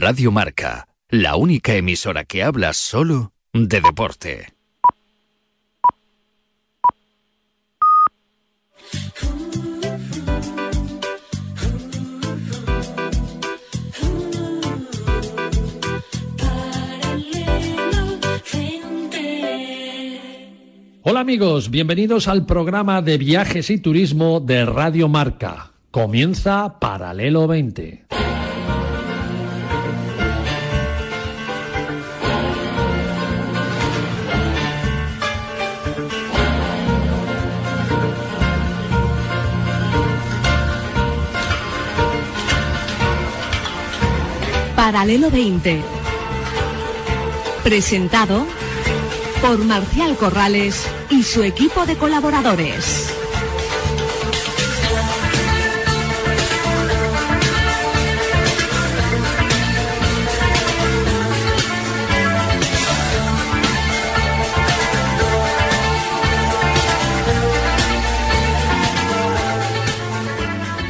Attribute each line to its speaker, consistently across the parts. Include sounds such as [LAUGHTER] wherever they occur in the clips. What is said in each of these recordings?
Speaker 1: Radio Marca, la única emisora que habla solo de deporte.
Speaker 2: Hola amigos, bienvenidos al programa de viajes y turismo de Radio Marca. Comienza Paralelo 20.
Speaker 3: Paralelo 20. Presentado por Marcial Corrales y su equipo de colaboradores.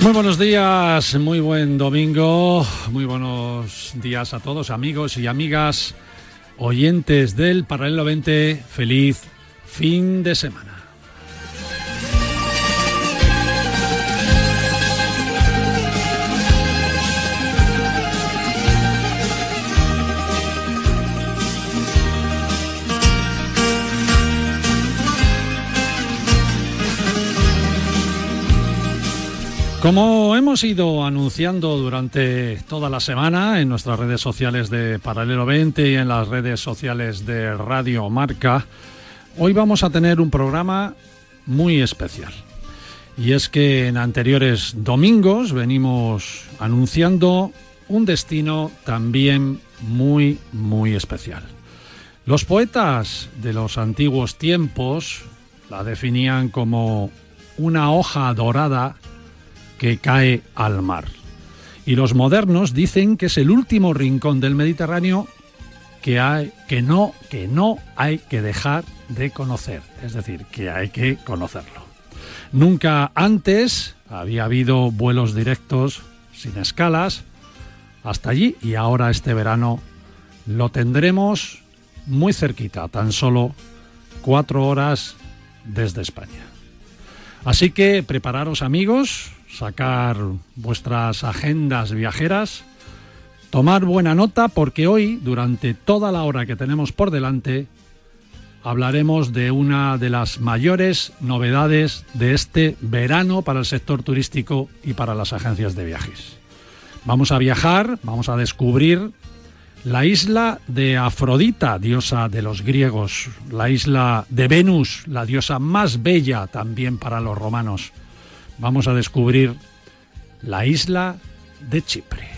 Speaker 2: Muy buenos días, muy buen domingo, muy buenos días a todos amigos y amigas oyentes del Paralelo 20, feliz fin de semana. Como hemos ido anunciando durante toda la semana en nuestras redes sociales de Paralelo 20 y en las redes sociales de Radio Marca, hoy vamos a tener un programa muy especial. Y es que en anteriores domingos venimos anunciando un destino también muy, muy especial. Los poetas de los antiguos tiempos la definían como una hoja dorada que cae al mar. Y los modernos dicen que es el último rincón del Mediterráneo que, hay, que, no, que no hay que dejar de conocer, es decir, que hay que conocerlo. Nunca antes había habido vuelos directos sin escalas hasta allí y ahora este verano lo tendremos muy cerquita, tan solo cuatro horas desde España. Así que prepararos amigos, sacar vuestras agendas viajeras, tomar buena nota porque hoy, durante toda la hora que tenemos por delante, hablaremos de una de las mayores novedades de este verano para el sector turístico y para las agencias de viajes. Vamos a viajar, vamos a descubrir la isla de Afrodita, diosa de los griegos, la isla de Venus, la diosa más bella también para los romanos vamos a descubrir la isla de Chipre.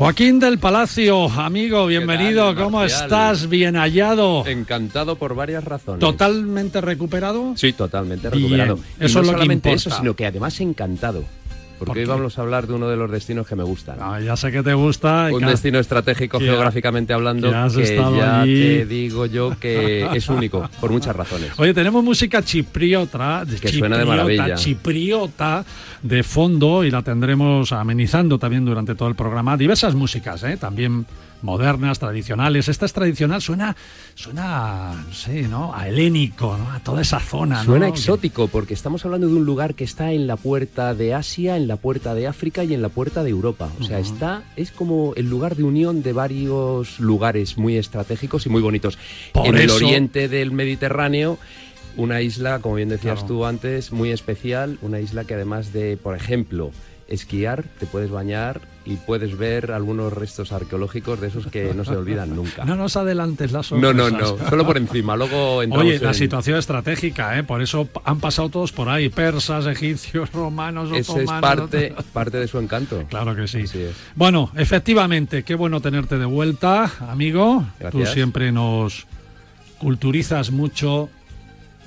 Speaker 2: Joaquín del Palacio, amigo, bienvenido. ¿Cómo estás? Bien hallado.
Speaker 4: Encantado por varias razones.
Speaker 2: ¿Totalmente recuperado?
Speaker 4: Sí, totalmente recuperado.
Speaker 2: Eso
Speaker 4: no
Speaker 2: es lo que
Speaker 4: solamente
Speaker 2: importa.
Speaker 4: eso, sino que además encantado. Porque
Speaker 2: ¿Por
Speaker 4: hoy vamos a hablar de uno de los destinos que me gustan.
Speaker 2: Ah, ya sé que te gusta.
Speaker 4: Un destino estratégico
Speaker 2: que-
Speaker 4: geográficamente hablando
Speaker 2: que has
Speaker 4: que ya
Speaker 2: allí.
Speaker 4: te digo yo que [LAUGHS] es único por muchas razones.
Speaker 2: Oye, tenemos música chipriota, de
Speaker 4: Que suena de
Speaker 2: chipriota,
Speaker 4: maravilla.
Speaker 2: chipriota de fondo y la tendremos amenizando también durante todo el programa. Diversas músicas, ¿eh? también modernas, tradicionales. Esta es tradicional, suena, suena, no sé, ¿no? A helénico, ¿no? A toda esa zona, ¿no?
Speaker 4: Suena exótico porque estamos hablando de un lugar que está en la puerta de Asia, en la puerta de África y en la puerta de Europa. O sea, está es como el lugar de unión de varios lugares muy estratégicos y muy bonitos.
Speaker 2: Por
Speaker 4: en el oriente del Mediterráneo, una isla, como bien decías
Speaker 2: Claro.
Speaker 4: tú antes, muy especial, una isla que además de, por ejemplo, esquiar, te puedes bañar y puedes ver algunos restos arqueológicos de esos que no se olvidan nunca.
Speaker 2: No nos adelantes las
Speaker 4: No, no,
Speaker 2: sorpresas.
Speaker 4: no, solo por encima. Luego
Speaker 2: Oye, la
Speaker 4: en-
Speaker 2: situación estratégica, ¿eh? por eso han pasado todos por ahí, persas, egipcios, [LAUGHS] romanos,
Speaker 4: Ese es parte, parte de su encanto.
Speaker 2: Claro que sí. Bueno, efectivamente, qué bueno tenerte de vuelta, amigo. Tú siempre nos culturizas mucho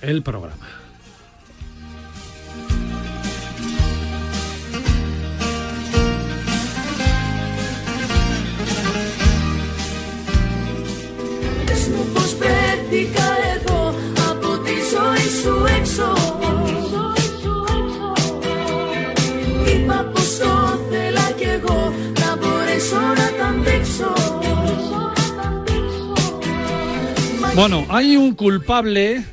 Speaker 2: el programa. Bueno, hay un culpable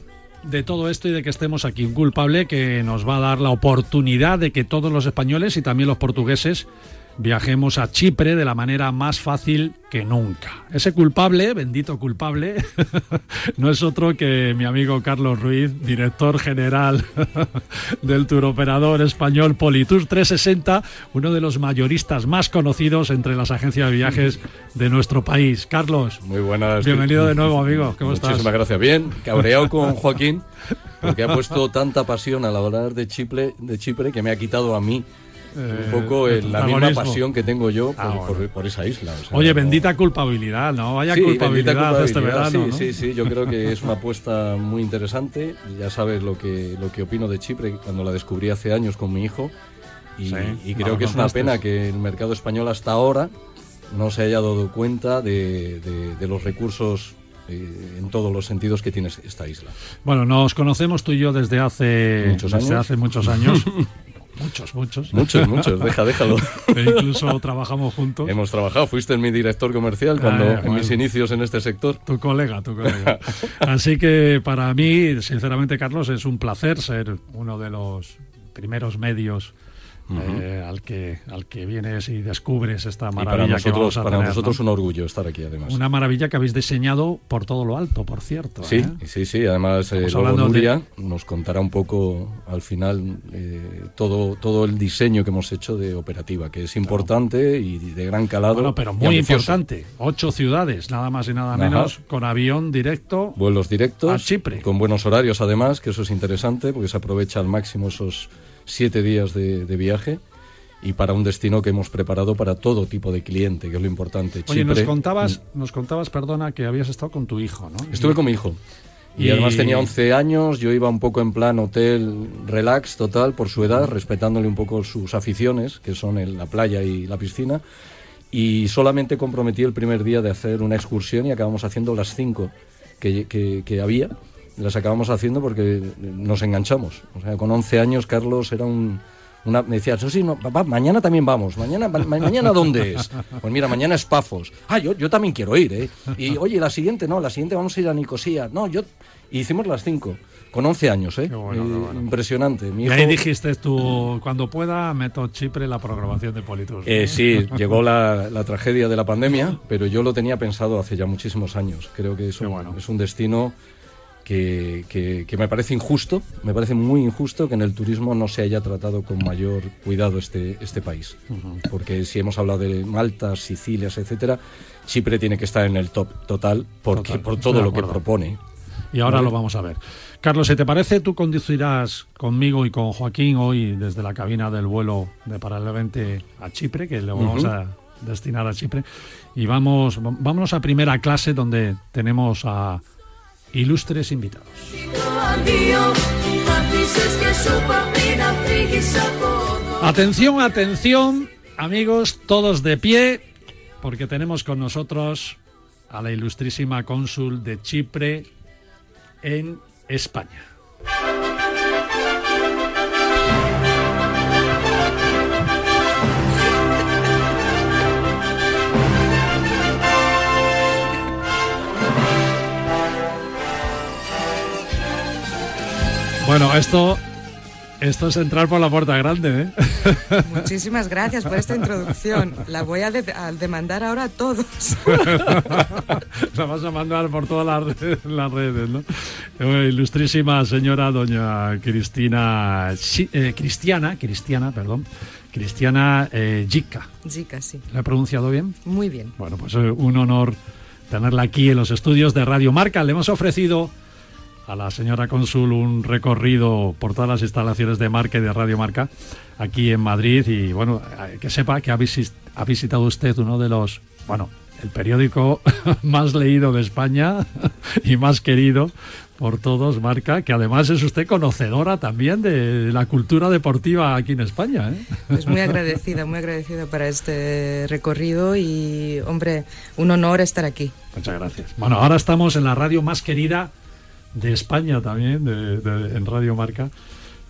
Speaker 2: de todo esto y de que estemos aquí. Un culpable que nos va a dar la oportunidad de que todos los españoles y también los portugueses viajemos a Chipre de la manera más fácil que nunca. Ese culpable, bendito culpable, [LAUGHS] no es otro que mi amigo Carlos Ruiz, director general [LAUGHS] del turoperador español Politur 360, uno de los mayoristas más conocidos entre las agencias de viajes de nuestro país. Carlos,
Speaker 5: muy buenas.
Speaker 2: Bienvenido de nuevo, amigo. ¿Cómo
Speaker 5: Muchísimas gracias. Bien, cabreado con [LAUGHS] Joaquín, porque ha puesto tanta pasión al hablar de Chipre, de Chipre que me ha quitado a mí un eh, poco la misma pasión que tengo yo ah, por, esa isla.
Speaker 2: Oye, bendita culpabilidad, ¿no? Vaya culpabilidad, este verano.
Speaker 5: Sí, sí, sí, yo creo que es una apuesta muy interesante. Ya sabes lo que, lo que opino de Chipre cuando la descubrí hace años con mi hijo. Y, creo que es una pena que el mercado español hasta ahora no se haya dado cuenta de, los recursos eh, en todos los sentidos que tiene esta isla.
Speaker 2: Bueno, nos conocemos tú y yo desde hace muchos años. hace muchos años [LAUGHS] Muchos, muchos.
Speaker 5: Muchos, [LAUGHS] muchos, deja, déjalo.
Speaker 2: E incluso trabajamos juntos.
Speaker 5: Hemos trabajado, fuiste mi director comercial cuando ah, en mis inicios en este sector.
Speaker 2: Tu colega, tu colega. Así que para mí, sinceramente, Carlos, es un placer ser uno de los primeros medios eh, al, que, al que vienes y descubres esta maravilla
Speaker 5: para nosotros,
Speaker 2: que vamos a
Speaker 5: Para nosotros un orgullo estar aquí, además.
Speaker 2: Una maravilla que habéis diseñado por todo lo alto, por cierto.
Speaker 5: Sí, ¿eh? sí, sí. Además, eh, Nuria nos contará un poco al final eh, todo, todo el diseño que hemos hecho de operativa, que es importante y de gran calado. Bueno,
Speaker 2: pero muy importante. Ocho ciudades, nada más y nada menos, con avión directo.
Speaker 5: Vuelos directos.
Speaker 2: A Chipre.
Speaker 5: Con buenos horarios, además, que eso es interesante porque se aprovecha al máximo esos siete días de, viaje y para un destino que hemos preparado para todo tipo de cliente, que es lo importante.
Speaker 2: Oye, nos contabas, mm. nos contabas, perdona, que habías estado con tu hijo, ¿no?
Speaker 5: Estuve con mi hijo. Y, además tenía 11 años, yo iba un poco en plan hotel relax total por su edad, respetándole un poco sus aficiones, que son la playa y la piscina. Y solamente comprometí el primer día de hacer una excursión y acabamos haciendo las cinco que, que, que había las acabamos haciendo porque nos enganchamos. O sea, con 11 años Carlos era un... Una, me decía, sí, no, papá, mañana también vamos. ¿Mañana, mañana dónde es? Pues mira, mañana es Pafos. Ah, yo, yo también quiero ir, ¿eh? Y oye, la siguiente no, la siguiente vamos a ir a Nicosía. No, yo... hicimos las cinco. Con 11 años, ¿eh? Impresionante.
Speaker 2: y ahí dijiste tú, cuando pueda, meto Chipre la programación de Politur.
Speaker 5: Eh, sí, llegó la, la, tragedia de la pandemia, pero yo lo tenía pensado hace ya muchísimos años. Creo que es es un destino que, me parece injusto, me parece muy injusto que en el turismo no se haya tratado con mayor cuidado este, este país. Porque si hemos hablado de Malta, Sicilias, etcétera, Chipre tiene que estar en el top total porque, por todo lo que propone.
Speaker 2: Y ahora lo vamos a ver. Carlos, si te parece, tú conducirás conmigo y con Joaquín hoy desde la cabina del vuelo de Paralelamente a Chipre, que le vamos a destinar a Chipre. Y vamos, vámonos a primera clase donde tenemos a ilustres invitados. Atención, atención, amigos, todos de pie, porque tenemos con nosotros a la ilustrísima cónsul de Chipre en España. Bueno, esto, esto es entrar por la puerta grande,
Speaker 6: ¿eh? [LAUGHS] Muchísimas gracias por esta introducción. La voy a, demandar ahora a todos. [LAUGHS]
Speaker 2: la vas a mandar por todas las, redes, ¿no? Eh, ilustrísima señora doña Cristina, eh, Cristiana, Cristiana, perdón, Cristiana eh, Gica.
Speaker 6: Gica, sí.
Speaker 2: ¿La he pronunciado bien?
Speaker 6: Muy bien.
Speaker 2: Bueno, pues un honor tenerla aquí en los estudios de Radio Marca. Le hemos ofrecido a la señora cónsul un recorrido por todas las instalaciones de Marca y de Radio Marca aquí en Madrid y bueno, que sepa que ha, visitado usted uno de los, bueno, el periódico [LAUGHS] más leído de España [LAUGHS] y más querido por todos, Marca, que además es usted conocedora también de la cultura deportiva aquí en España. ¿eh?
Speaker 6: Pues muy agradecida, muy agradecida para este recorrido y, hombre, un honor estar aquí.
Speaker 2: Muchas gracias. Bueno, ahora estamos en la radio más querida de España también, en Radio Marca,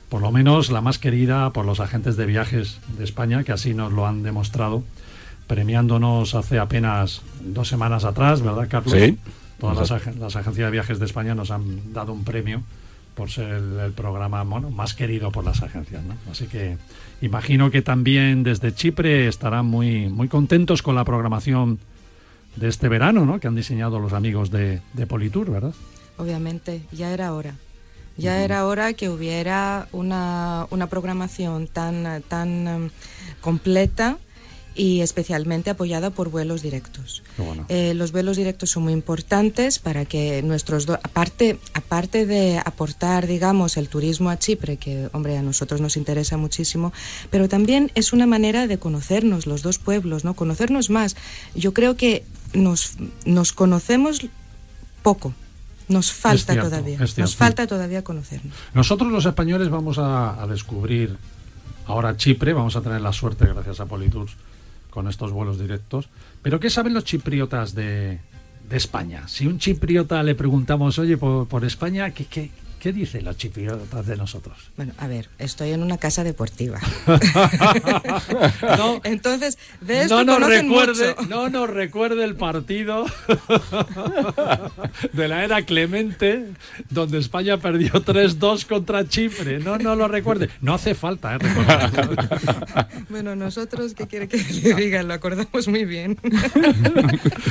Speaker 2: por lo menos la más querida por los agentes de viajes de España, que así nos lo han demostrado, premiándonos hace apenas dos semanas atrás, ¿verdad, Carlos?
Speaker 5: Sí.
Speaker 2: Todas las, las, agencias de viajes de España nos han dado un premio por ser el, programa bueno, más querido por las agencias. ¿no? Así que imagino que también desde Chipre estarán muy, muy contentos con la programación de este verano ¿no? que han diseñado los amigos de, de Politur, ¿verdad?
Speaker 6: Obviamente, ya era hora. Ya era hora que hubiera una, una programación tan, tan um, completa y especialmente apoyada por vuelos directos. Eh, los vuelos directos son muy importantes para que nuestros aparte aparte de aportar digamos el turismo a Chipre que hombre a nosotros nos interesa muchísimo, pero también es una manera de conocernos los dos pueblos, no conocernos más. Yo creo que nos nos conocemos poco. Nos falta todavía, nos falta todavía conocernos.
Speaker 2: Nosotros los españoles vamos a, a descubrir ahora Chipre, vamos a tener la suerte gracias a Politours con estos vuelos directos. Pero ¿qué saben los chipriotas de, de España? Si un chipriota le preguntamos, oye, por, por España, ¿qué, qué, ¿Qué dicen los chipriotas de nosotros?
Speaker 6: Bueno, a ver, estoy en una casa deportiva. [LAUGHS] Entonces, de esto
Speaker 2: no nos
Speaker 6: recuerde,
Speaker 2: No nos recuerde el partido [LAUGHS] de la era Clemente, donde España perdió 3-2 contra Chipre. No, no lo recuerde. No hace falta, ¿eh? [LAUGHS]
Speaker 6: bueno, nosotros, ¿qué quiere que le diga? Lo acordamos muy bien.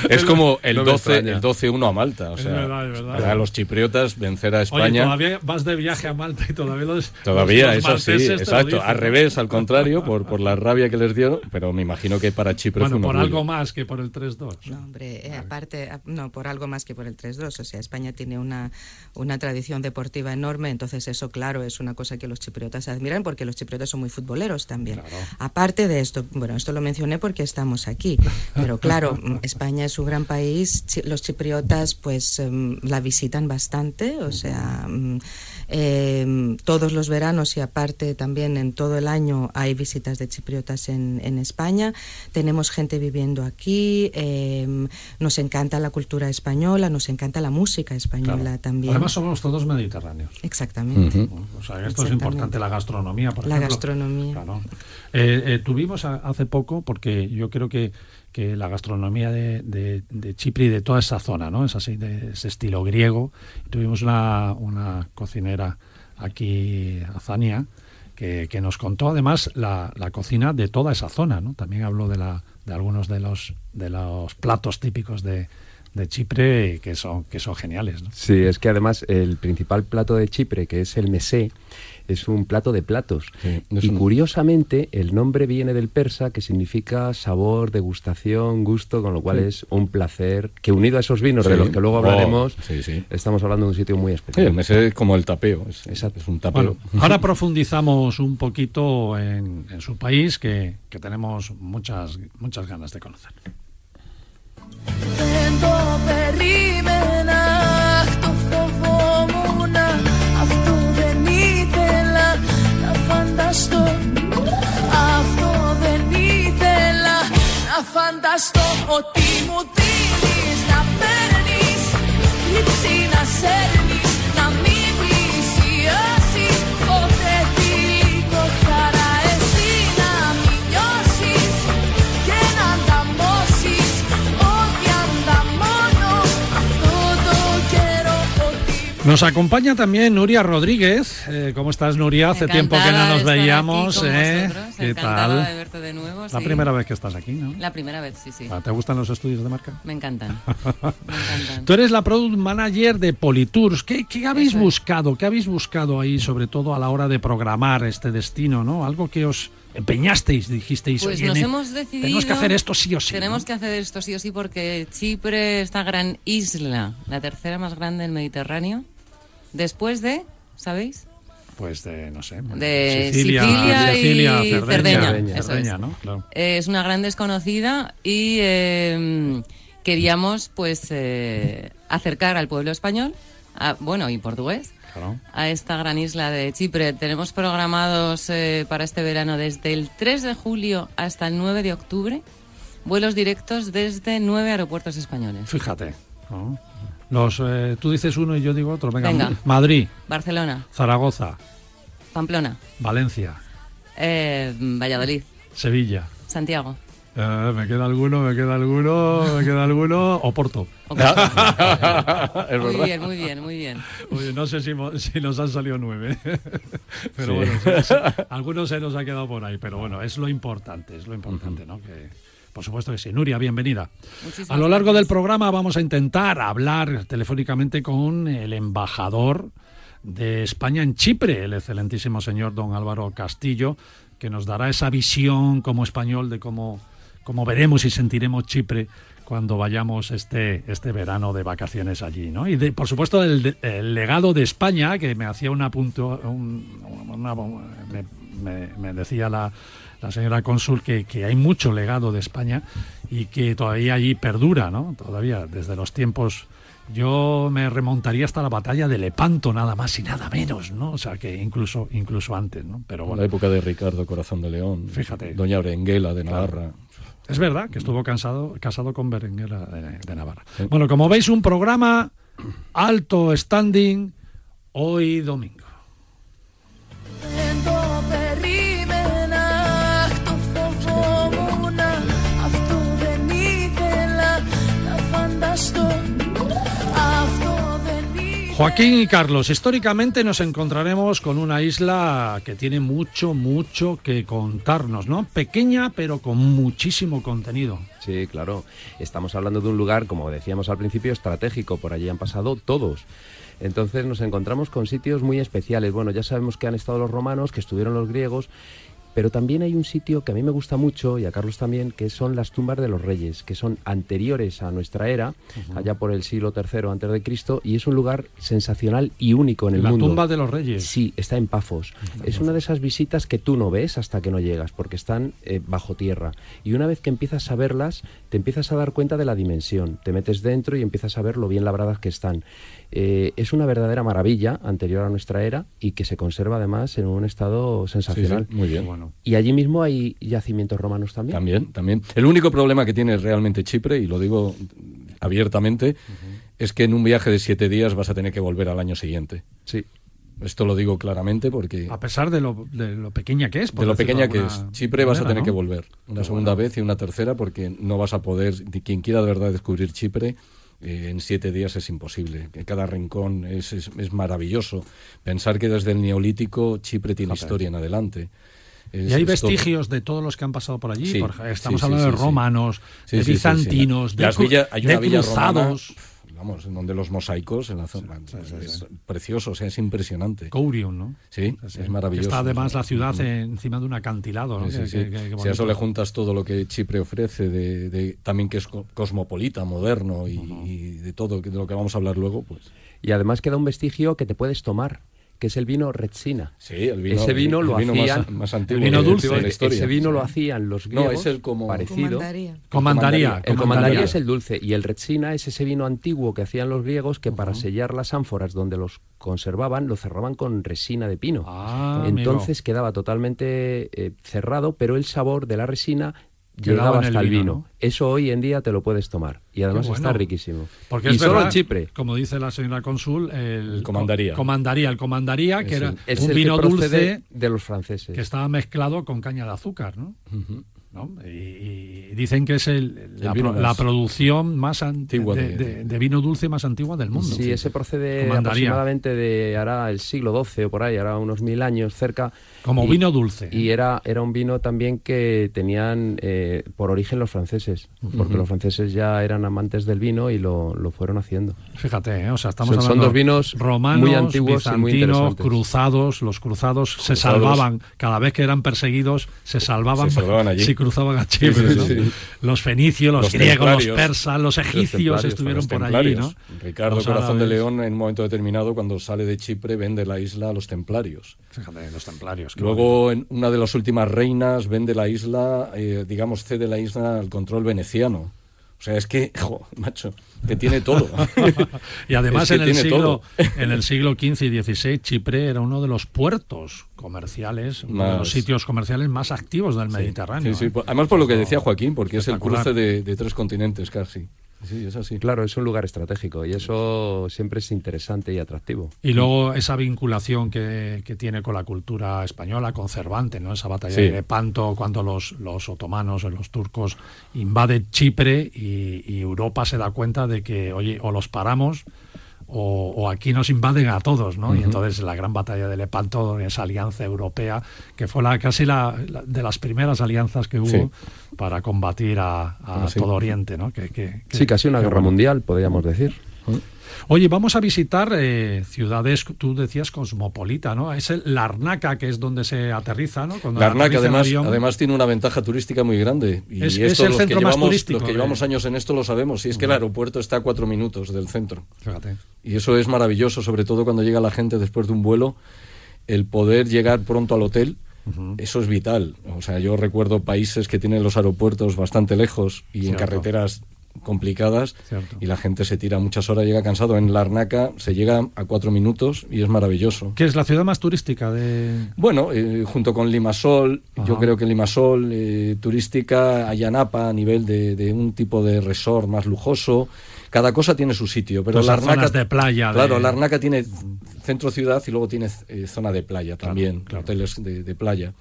Speaker 5: es como el 12-1 a Malta. O sea, para los chipriotas vencer a España
Speaker 2: vas de viaje a Malta y todavía los.
Speaker 5: Todavía, eso sí, exacto. Al revés, al contrario, por, por la rabia que les dio, pero me imagino que para Chipre
Speaker 2: bueno, por algo más que por el 3-2.
Speaker 6: No, hombre, eh, aparte, no, por algo más que por el 3-2. O sea, España tiene una, una tradición deportiva enorme, entonces eso, claro, es una cosa que los chipriotas admiran porque los chipriotas son muy futboleros también. Aparte de esto, bueno, esto lo mencioné porque estamos aquí, pero claro, España es un gran país, los chipriotas pues em, la visitan bastante, o sea eh, todos los veranos y aparte también en todo el año hay visitas de chipriotas en, España. Tenemos gente viviendo aquí, em, nos encanta la cultura española, nos encanta la música española también.
Speaker 2: Además somos todos mediterráneos.
Speaker 6: Exactamente.
Speaker 2: O sea, esto es importante, la gastronomía, por
Speaker 6: La gastronomía.
Speaker 2: Eh, eh, tuvimos hace poco, porque yo creo que que la gastronomía de, de, Chipre y de toda esa zona, ¿no? Es así, de ese estilo griego. Tuvimos una, una cocinera aquí, Azania, que, nos contó además la, la, cocina de toda esa zona, ¿no? También habló de, la, de algunos de los, de los platos típicos de, de Chipre que son, que son geniales. ¿no?
Speaker 4: Sí, es que además el principal plato de Chipre, que es el mesé, es un plato de platos. y curiosamente, el nombre viene del persa, que significa sabor, degustación, gusto, con lo cual es un placer que unido a esos vinos de los que luego oh, hablaremos, estamos hablando de un sitio muy especial.
Speaker 5: el mes es como el tapeo, es, Exacto. es un tapeo. [LAUGHS]
Speaker 2: ahora profundizamos un poquito en, su país, que, que tenemos muchas, muchas ganas de conocer.
Speaker 7: Φανταστώ. Αυτό δεν ήθελα να φανταστώ. Ότι μου δίνεις να παίρνεις Λήψη να σέρνεις Να μην πλησιάσεις
Speaker 2: Nos acompaña también Nuria Rodríguez. Eh, ¿Cómo estás, Nuria? Hace tiempo que no nos veíamos.
Speaker 8: ¿eh? ¿Qué tal? de verte de nuevo.
Speaker 2: La primera vez que estás aquí, ¿no?
Speaker 8: La primera vez, sí, sí.
Speaker 2: Ah, ¿Te gustan los estudios de marca?
Speaker 8: Me encantan. [LAUGHS] Me encantan.
Speaker 2: Tú eres la product manager de Politours. ¿Qué, qué habéis buscado? ¿Qué habéis buscado ahí, sobre todo a la hora de programar este destino, ¿no? Algo que os empeñasteis, dijisteis.
Speaker 8: Pues nos hemos decidido.
Speaker 2: Tenemos que hacer esto sí o sí.
Speaker 8: Tenemos que hacer esto sí o sí porque Chipre, esta gran isla, la tercera más grande del Mediterráneo, Después de, ¿sabéis?
Speaker 2: Pues de, no sé,
Speaker 8: de Sicilia, y Cerdeña. ¿no? Es una gran desconocida y em, queríamos pues eh, acercar al pueblo español, bueno, y portugués, a esta gran isla de Chipre. Tenemos programados eh, para este verano desde el 3 de julio hasta el 9 de octubre vuelos directos desde nueve aeropuertos españoles.
Speaker 2: Fíjate. Los, eh, tú dices uno y yo digo otro. Venga, Madrid.
Speaker 8: Barcelona.
Speaker 2: Zaragoza.
Speaker 8: Pamplona.
Speaker 2: Valencia.
Speaker 8: Eh, Valladolid.
Speaker 2: Sevilla.
Speaker 8: Santiago.
Speaker 2: Eh, me queda alguno, me queda alguno, me queda alguno. Oporto. [LAUGHS]
Speaker 8: muy bien, muy bien, muy bien.
Speaker 2: no sé si, nos han salido nueve. [LAUGHS] pero bueno, [LAUGHS] algunos se nos ha quedado por ahí. Pero bueno, es lo importante, es lo importante, ¿no? Que, por supuesto que sí. Nuria, bienvenida. a lo largo del programa vamos a intentar hablar telefónicamente con el embajador de España en Chipre, el excelentísimo señor don Álvaro Castillo, que nos dará esa visión como español de cómo, cómo veremos y sentiremos Chipre cuando vayamos este, este verano de vacaciones allí, ¿no? Y por supuesto el, legado de España, que me hacía una punto, me, decía la, la señora cónsul que, que, hay mucho legado de España y que todavía allí perdura, ¿no? Todavía desde los tiempos yo me remontaría hasta la batalla de Lepanto, nada más y nada menos, ¿no? O sea, que incluso, incluso antes, ¿no?
Speaker 5: Pero bueno. La época de Ricardo Corazón de León.
Speaker 2: Fíjate.
Speaker 5: Doña Berenguela de Navarra.
Speaker 2: Es verdad que estuvo cansado, casado con Berenguela de, Navarra. Bueno, como veis, un programa alto standing hoy domingo. Joaquín y Carlos, históricamente nos encontraremos con una isla que tiene mucho, mucho que contarnos, ¿no? Pequeña, pero con muchísimo contenido.
Speaker 4: Sí, claro. Estamos hablando de un lugar, como decíamos al principio, estratégico. Por allí han pasado todos. Entonces nos encontramos con sitios muy especiales. Bueno, ya sabemos que han estado los romanos, que estuvieron los griegos pero también hay un sitio que a mí me gusta mucho y a Carlos también, que son las tumbas de los reyes, que son anteriores a nuestra era, allá por el siglo III antes de Cristo, y es un lugar sensacional y único en el mundo.
Speaker 2: La tumba de los reyes.
Speaker 4: Sí, está en Pafos. es una de esas visitas que tú no ves hasta que no llegas, porque están eh, bajo tierra. Y una vez que empiezas a verlas, te empiezas a dar cuenta de la dimensión. Te metes dentro y empiezas a ver lo bien labradas que están. Eh, es una verdadera maravilla anterior a nuestra era y que se conserva además en un estado sensacional.
Speaker 5: muy bien. Bueno.
Speaker 4: Y allí mismo hay yacimientos romanos también.
Speaker 5: También, también. El único problema que tiene realmente Chipre, y lo digo abiertamente, es que en un viaje de siete días vas a tener que volver al año siguiente.
Speaker 4: Sí.
Speaker 5: Esto lo digo claramente porque...
Speaker 2: A pesar de lo, de lo pequeña que es.
Speaker 5: De lo pequeña que es. Chipre vas a tener que volver una segunda vez y una tercera porque no vas a poder, quien quiera de verdad descubrir Chipre, eh, en siete días es imposible. Cada rincón es, es, maravilloso. Pensar que desde el neolítico Chipre tiene historia en adelante.
Speaker 2: y hay vestigios de todos los que han pasado por allí. estamos hablando de romanos, de bizantinos, de,
Speaker 5: hay una villa cruzados vamos, en donde los mosaicos en la zona es precioso, o sea, es impresionante.
Speaker 2: Courion, ¿no?
Speaker 5: Sí, es maravilloso.
Speaker 2: está además la ciudad encima de un acantilado, ¿no? si
Speaker 5: a eso le juntas todo lo que Chipre ofrece, de, también que es cosmopolita, moderno y, de todo de lo que vamos a hablar luego, pues.
Speaker 4: Y además queda un vestigio que te puedes tomar que es el vino Retsina.
Speaker 5: Sí, el vino,
Speaker 4: ese vino lo hacían,
Speaker 5: más, antiguo.
Speaker 2: El vino dulce.
Speaker 4: De la historia. Ese vino lo hacían los griegos.
Speaker 5: No, es el como
Speaker 4: parecido.
Speaker 2: Comandaría.
Speaker 4: El comandaría es el dulce y el Retsina es ese vino antiguo que hacían los griegos que para sellar las ánforas donde los conservaban lo cerraban con resina de pino.
Speaker 2: Ah,
Speaker 4: Entonces quedaba totalmente eh, cerrado, pero el sabor de la resina llegaba hasta el vino. Eso hoy en día te lo puedes tomar y además está riquísimo.
Speaker 2: Porque y es solo Chipre. Como dice la señora cónsul, el,
Speaker 5: comandaría.
Speaker 2: comandaría, el comandaría, que era un vino dulce
Speaker 4: de los franceses.
Speaker 2: Que estaba mezclado con caña de azúcar, ¿no? Y, dicen que es el, la, producción más antigua de, vino dulce más antigua del mundo.
Speaker 4: Sí, ese procede aproximadamente de hará el siglo XII o por ahí, hará unos mil años cerca.
Speaker 2: Como vino dulce.
Speaker 4: Y era, era un vino también que tenían eh, por origen los franceses, porque los franceses ya eran amantes del vino y lo, lo fueron haciendo.
Speaker 2: Fíjate, ¿eh? o sea, estamos
Speaker 4: hablando
Speaker 2: son
Speaker 4: dos vinos
Speaker 2: romanos,
Speaker 4: muy antiguos
Speaker 2: bizantinos, cruzados. Los cruzados, se salvaban cada vez que eran perseguidos, se salvaban.
Speaker 5: Se salvaban allí
Speaker 2: cruzaban a Chipre. Los fenicios, los, griegos, los persas, los egipcios estuvieron por allí. ¿no?
Speaker 5: Ricardo Corazón de León, en un momento determinado, cuando sale de Chipre, vende la isla a los templarios.
Speaker 2: Fíjate, los templarios.
Speaker 5: Luego, en una de las últimas reinas, vende la isla, eh, digamos, cede la isla al control veneciano. O sea, es que, [LAUGHS] macho, que tiene todo. [LAUGHS]
Speaker 2: y además [LAUGHS] en, el siglo, en el siglo XV y XVI Chipre era uno de los puertos comerciales, uno de los sitios comerciales más activos del Mediterráneo.
Speaker 5: Sí, sí. ¿eh? Además por lo que decía Joaquín, porque es el cruce de, tres continentes casi. Sí, es así.
Speaker 4: Claro, es un lugar estratégico y eso siempre es interesante y atractivo.
Speaker 2: Y luego esa vinculación que, tiene con la cultura española, conservante, ¿no? Esa batalla de Panto cuando los, los otomanos o los turcos invaden Chipre y, y Europa se da cuenta de que, oye, o los paramos o, aquí nos invaden a todos, ¿no? Y entonces la gran batalla de Lepanto, esa alianza europea, que fue la casi la, de las primeras alianzas que hubo para combatir a, todo Oriente, ¿no? Que,
Speaker 4: sí, casi una guerra mundial, podríamos decir.
Speaker 2: Oye, vamos a visitar eh, ciudades, tú decías cosmopolita, ¿no? Es el Larnaca, que es donde se aterriza, ¿no?
Speaker 5: Larnaca, además, además tiene una ventaja turística muy grande.
Speaker 2: Y es, esto, el centro más turístico.
Speaker 5: Los que llevamos años en esto lo sabemos. Y es que el aeropuerto está a cuatro minutos del centro. Fíjate. Y eso es maravilloso, sobre todo cuando llega la gente después de un vuelo, el poder llegar pronto al hotel. Eso es vital. O sea, yo recuerdo países que tienen los aeropuertos bastante lejos y en carreteras complicadas y la gente se tira muchas horas, llega cansado. En Larnaca se llega a cuatro minutos y es maravilloso.
Speaker 2: ¿Qué es la ciudad más turística de...?
Speaker 5: Bueno, eh, junto con Limasol, yo creo que Limasol, eh, turística, Ayanapa a nivel de, un tipo de resort más lujoso. Cada cosa tiene su sitio, pero
Speaker 2: pues Larnaca... de playa.
Speaker 5: Claro, Larnaca tiene centro ciudad y luego tiene eh, zona de playa también, hoteles de playa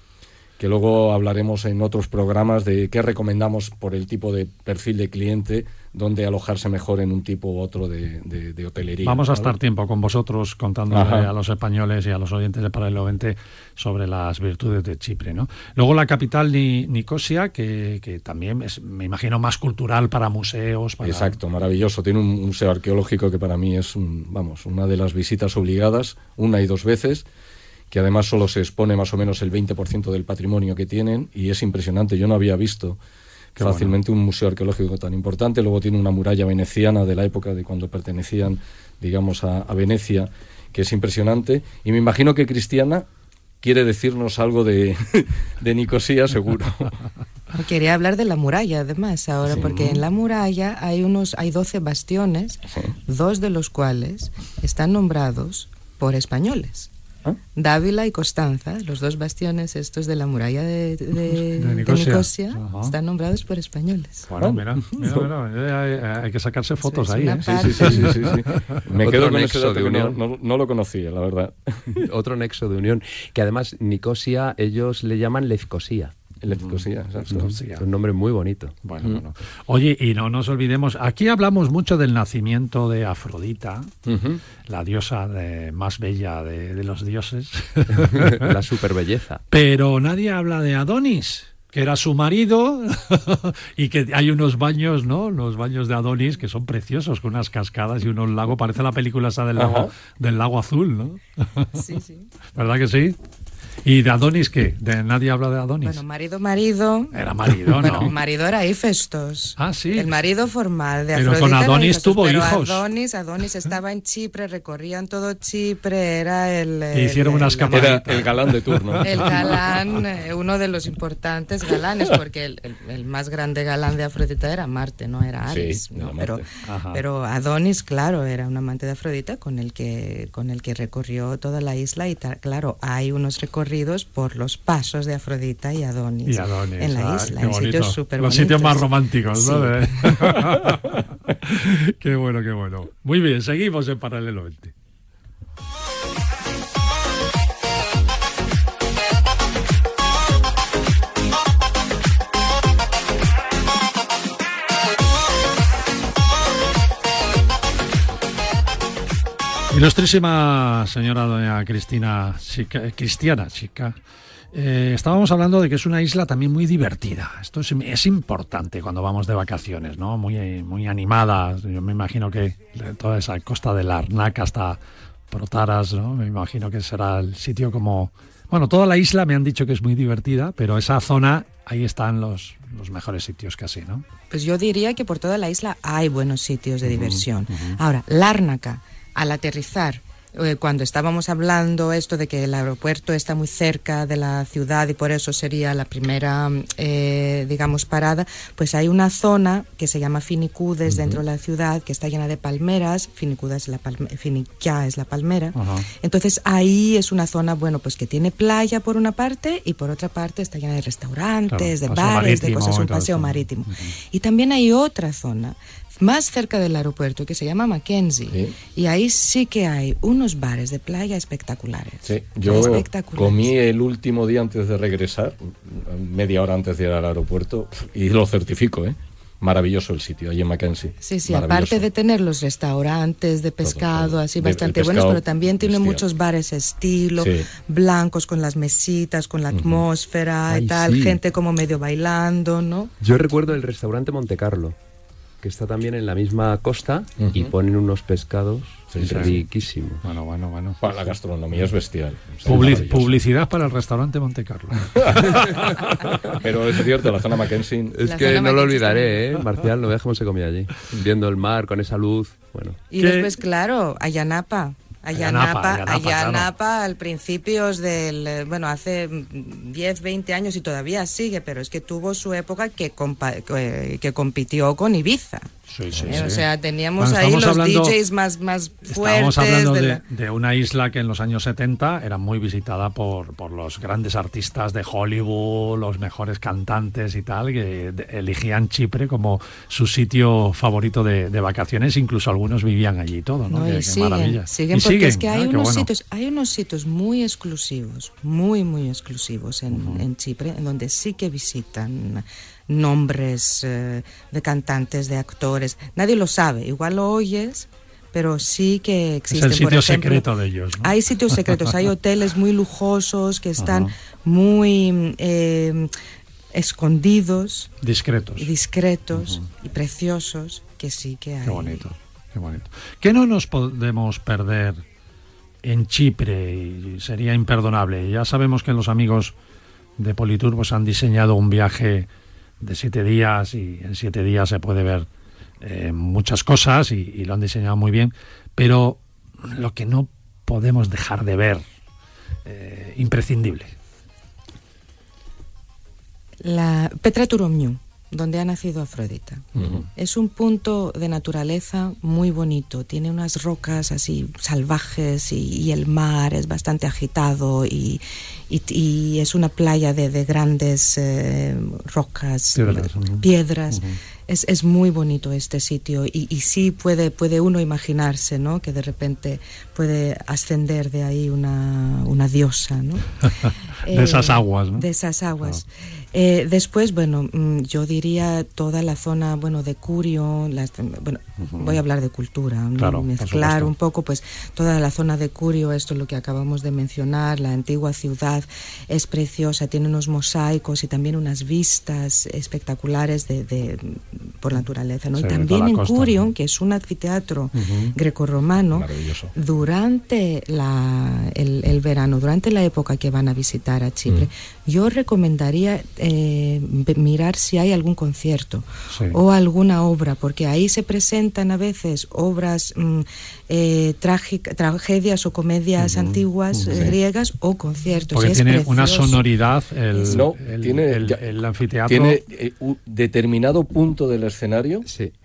Speaker 5: que luego hablaremos en otros programas de qué recomendamos por el tipo de perfil de cliente, dónde alojarse mejor en un tipo u otro de, hotelería.
Speaker 2: Vamos a estar tiempo con vosotros contándole a los españoles y a los oyentes de Paralelo 20 sobre las virtudes de Chipre. ¿no? Luego la capital Nicosia, que, también es, me imagino, más cultural para museos.
Speaker 5: Exacto, maravilloso. Tiene un museo arqueológico que para mí es, vamos, una de las visitas obligadas, una y dos veces que además solo se expone más o menos el 20% del patrimonio que tienen y es impresionante. Yo no había visto fácilmente un museo arqueológico tan importante. Luego tiene una muralla veneciana de la época de cuando pertenecían, digamos, a, Venecia, que es impresionante. Y me imagino que Cristiana quiere decirnos algo de, [LAUGHS] de Nicosía, seguro. [LAUGHS]
Speaker 6: Quería hablar de la muralla, además, ahora, porque en la muralla hay unos, hay 12 bastiones, dos de los cuales están nombrados por españoles. ¿Ah? Dávila y Constanza, los dos bastiones estos de la muralla de, Nicosia, están nombrados por españoles.
Speaker 2: Bueno, mira, mira, hay que sacarse fotos ahí. ¿eh?
Speaker 5: Sí, sí, sí, sí, [LAUGHS] Me quedo con ese de unión. No, lo conocía, la verdad. [LAUGHS]
Speaker 4: Otro nexo de unión, que además Nicosia ellos le llaman Lefcosia. Es un nombre muy bonito.
Speaker 2: Bueno, bueno. Oye, y no nos olvidemos, aquí hablamos mucho del nacimiento de Afrodita, la diosa más bella de, los dioses. [LAUGHS]
Speaker 4: la superbelleza.
Speaker 2: Pero nadie habla de Adonis que era su marido [LAUGHS] y que hay unos baños, ¿no? Los baños de Adonis que son preciosos con unas cascadas y unos lagos, parece la película esa del lago del lago azul, ¿no?
Speaker 6: Sí, sí. [LAUGHS]
Speaker 2: ¿Verdad que sí? ¿Y de Adonis qué? ¿De nadie habla de Adonis?
Speaker 6: Bueno, marido, marido.
Speaker 2: Era marido, ¿no?
Speaker 6: Bueno, marido era Ifestos.
Speaker 2: Ah, sí.
Speaker 6: El marido formal de
Speaker 2: Afrodita. Pero con Adonis tuvo pero hijos.
Speaker 6: Adonis, Adonis estaba en Chipre, recorrían todo Chipre, era el.
Speaker 2: hicieron unas
Speaker 5: Era el galán de turno. [LAUGHS]
Speaker 6: El galán, eh, uno de los importantes galanes, porque el, más grande galán de Afrodita era Marte, no era Ares. Sí, ¿no? Pero, pero Adonis, claro, era un amante de Afrodita con el que, con el que recorrió toda la isla y, claro, hay unos recorridos por los pasos de Afrodita y Adonis, en la ah, isla, en sitios súper
Speaker 2: Los sitios más románticos, ¿no? [LAUGHS] [LAUGHS] qué bueno, qué bueno. Muy bien, seguimos en Paralelo 20. Ilustrísima señora doña Cristina, Cristiana Chica, eh, estábamos hablando de que es una isla también muy divertida. Esto es, importante cuando vamos de vacaciones, ¿no? Muy, muy animada. Yo me imagino que toda esa costa de la Arnaca hasta Protaras, ¿no? Me imagino que será el sitio como... Bueno, toda la isla me han dicho que es muy divertida, pero esa zona, ahí están los, los mejores sitios casi, ¿no?
Speaker 6: Pues yo diría que por toda la isla hay buenos sitios de diversión. Ahora, Lárnaca al aterrizar eh, cuando estábamos hablando esto de que el aeropuerto está muy cerca de la ciudad y por eso sería la primera, eh, digamos, parada, pues hay una zona que se llama Finicudes dentro de la ciudad que está llena de palmeras. Finicudes es la Finiquia es la palmera. Entonces ahí es una zona, bueno, pues que tiene playa por una parte y por otra parte está llena de restaurantes, de bares, de cosas, un paseo marítimo. Y también hay otra zona más cerca del aeropuerto que se llama Mackenzie. Y ahí sí que hay unos bares de playa espectaculares.
Speaker 5: Sí, yo comí el último día antes de regresar, media hora antes de ir al aeropuerto, y lo certifico, ¿eh? Maravilloso el sitio, allí en Mackenzie.
Speaker 6: Sí, sí, aparte de tener los restaurantes de pescado, así bastante buenos, pero también tiene muchos bares estilo, blancos con las mesitas, con la atmósfera y tal, gente como medio bailando, ¿no?
Speaker 4: Yo recuerdo el restaurante Monte Carlo que está también en la misma costa y ponen unos pescados riquísimos.
Speaker 2: Bueno, bueno, bueno.
Speaker 5: la gastronomía es bestial.
Speaker 2: publicidad para el restaurante Monte Carlo. [LAUGHS]
Speaker 5: Pero es cierto, la zona Mackenzie.
Speaker 4: Es que no lo olvidaré, ¿eh? Marcial, no veas cómo se comía allí. Viendo el mar con esa luz. Bueno.
Speaker 6: Y después, claro, Ayanapa. Ayanapa, Ayanapa, al principios del, eh, bueno, hace 10, 20 años y todavía sigue, pero es que tuvo su época que, que compitió con Ibiza. Eh, o sea, teníamos ahí los DJs más, más fuertes.
Speaker 2: Estamos hablando de, una isla que en los años 70 era muy visitada por, por los grandes artistas de Hollywood, los mejores cantantes y tal, que elegían Chipre como su sitio favorito de, vacaciones, incluso algunos vivían allí y todo, ¿no?
Speaker 6: qué, siguen, siguen, porque es que hay, unos sitios, hay unos sitios muy exclusivos, muy, muy exclusivos en, en Chipre, en donde sí que visitan nombres eh, de cantantes, de actores. Nadie lo sabe. Igual lo oyes, pero sí que existen.
Speaker 2: Es el sitio secreto de ellos.
Speaker 6: Hay sitios secretos, hay [LAUGHS] hoteles muy lujosos que están muy eh, escondidos.
Speaker 2: Discretos.
Speaker 6: Discretos y preciosos, que sí que hay.
Speaker 2: Qué bonito, qué bonito. ¿Qué no nos podemos perder en Chipre? Y sería imperdonable. Ya sabemos que los amigos de Politur pues, han diseñado un viaje de siete días y en siete días se puede ver eh, muchas cosas y, lo han diseñado muy bien, pero lo que no podemos dejar de ver, eh, imprescindible.
Speaker 6: La Petra Turomniu, donde ha nacido Afrodita. Es un punto de naturaleza muy bonito, tiene unas rocas así salvajes y, el mar es bastante agitado y, es una playa de, grandes eh, rocas, piedras. Es, es, muy bonito este sitio y, y, sí puede, puede uno imaginarse ¿no? que de repente puede ascender de ahí una, una diosa. ¿no? [LAUGHS]
Speaker 2: de esas aguas. ¿no?
Speaker 6: De esas aguas. Eh, después, bueno, mm, yo diría toda la zona, bueno, de Curio, bueno, voy a hablar de cultura, mezclar un poco, pues toda la zona de Curio, esto es lo que acabamos de mencionar, la antigua ciudad es preciosa, tiene unos mosaicos y también unas vistas espectaculares de, por naturaleza, ¿no? y también en Curio, que es un anfiteatro grecorromano, durante la, el, verano, durante la época que van a visitar a Chipre, mm. yo recomendaría eh, mirar si hay algún concierto o alguna obra, porque ahí se presentan a veces obras mm, eh, tragedias o comedias antiguas eh, griegas o conciertos.
Speaker 2: Porque tiene una sonoridad el, el, anfiteatro.
Speaker 5: Tiene un determinado punto del escenario,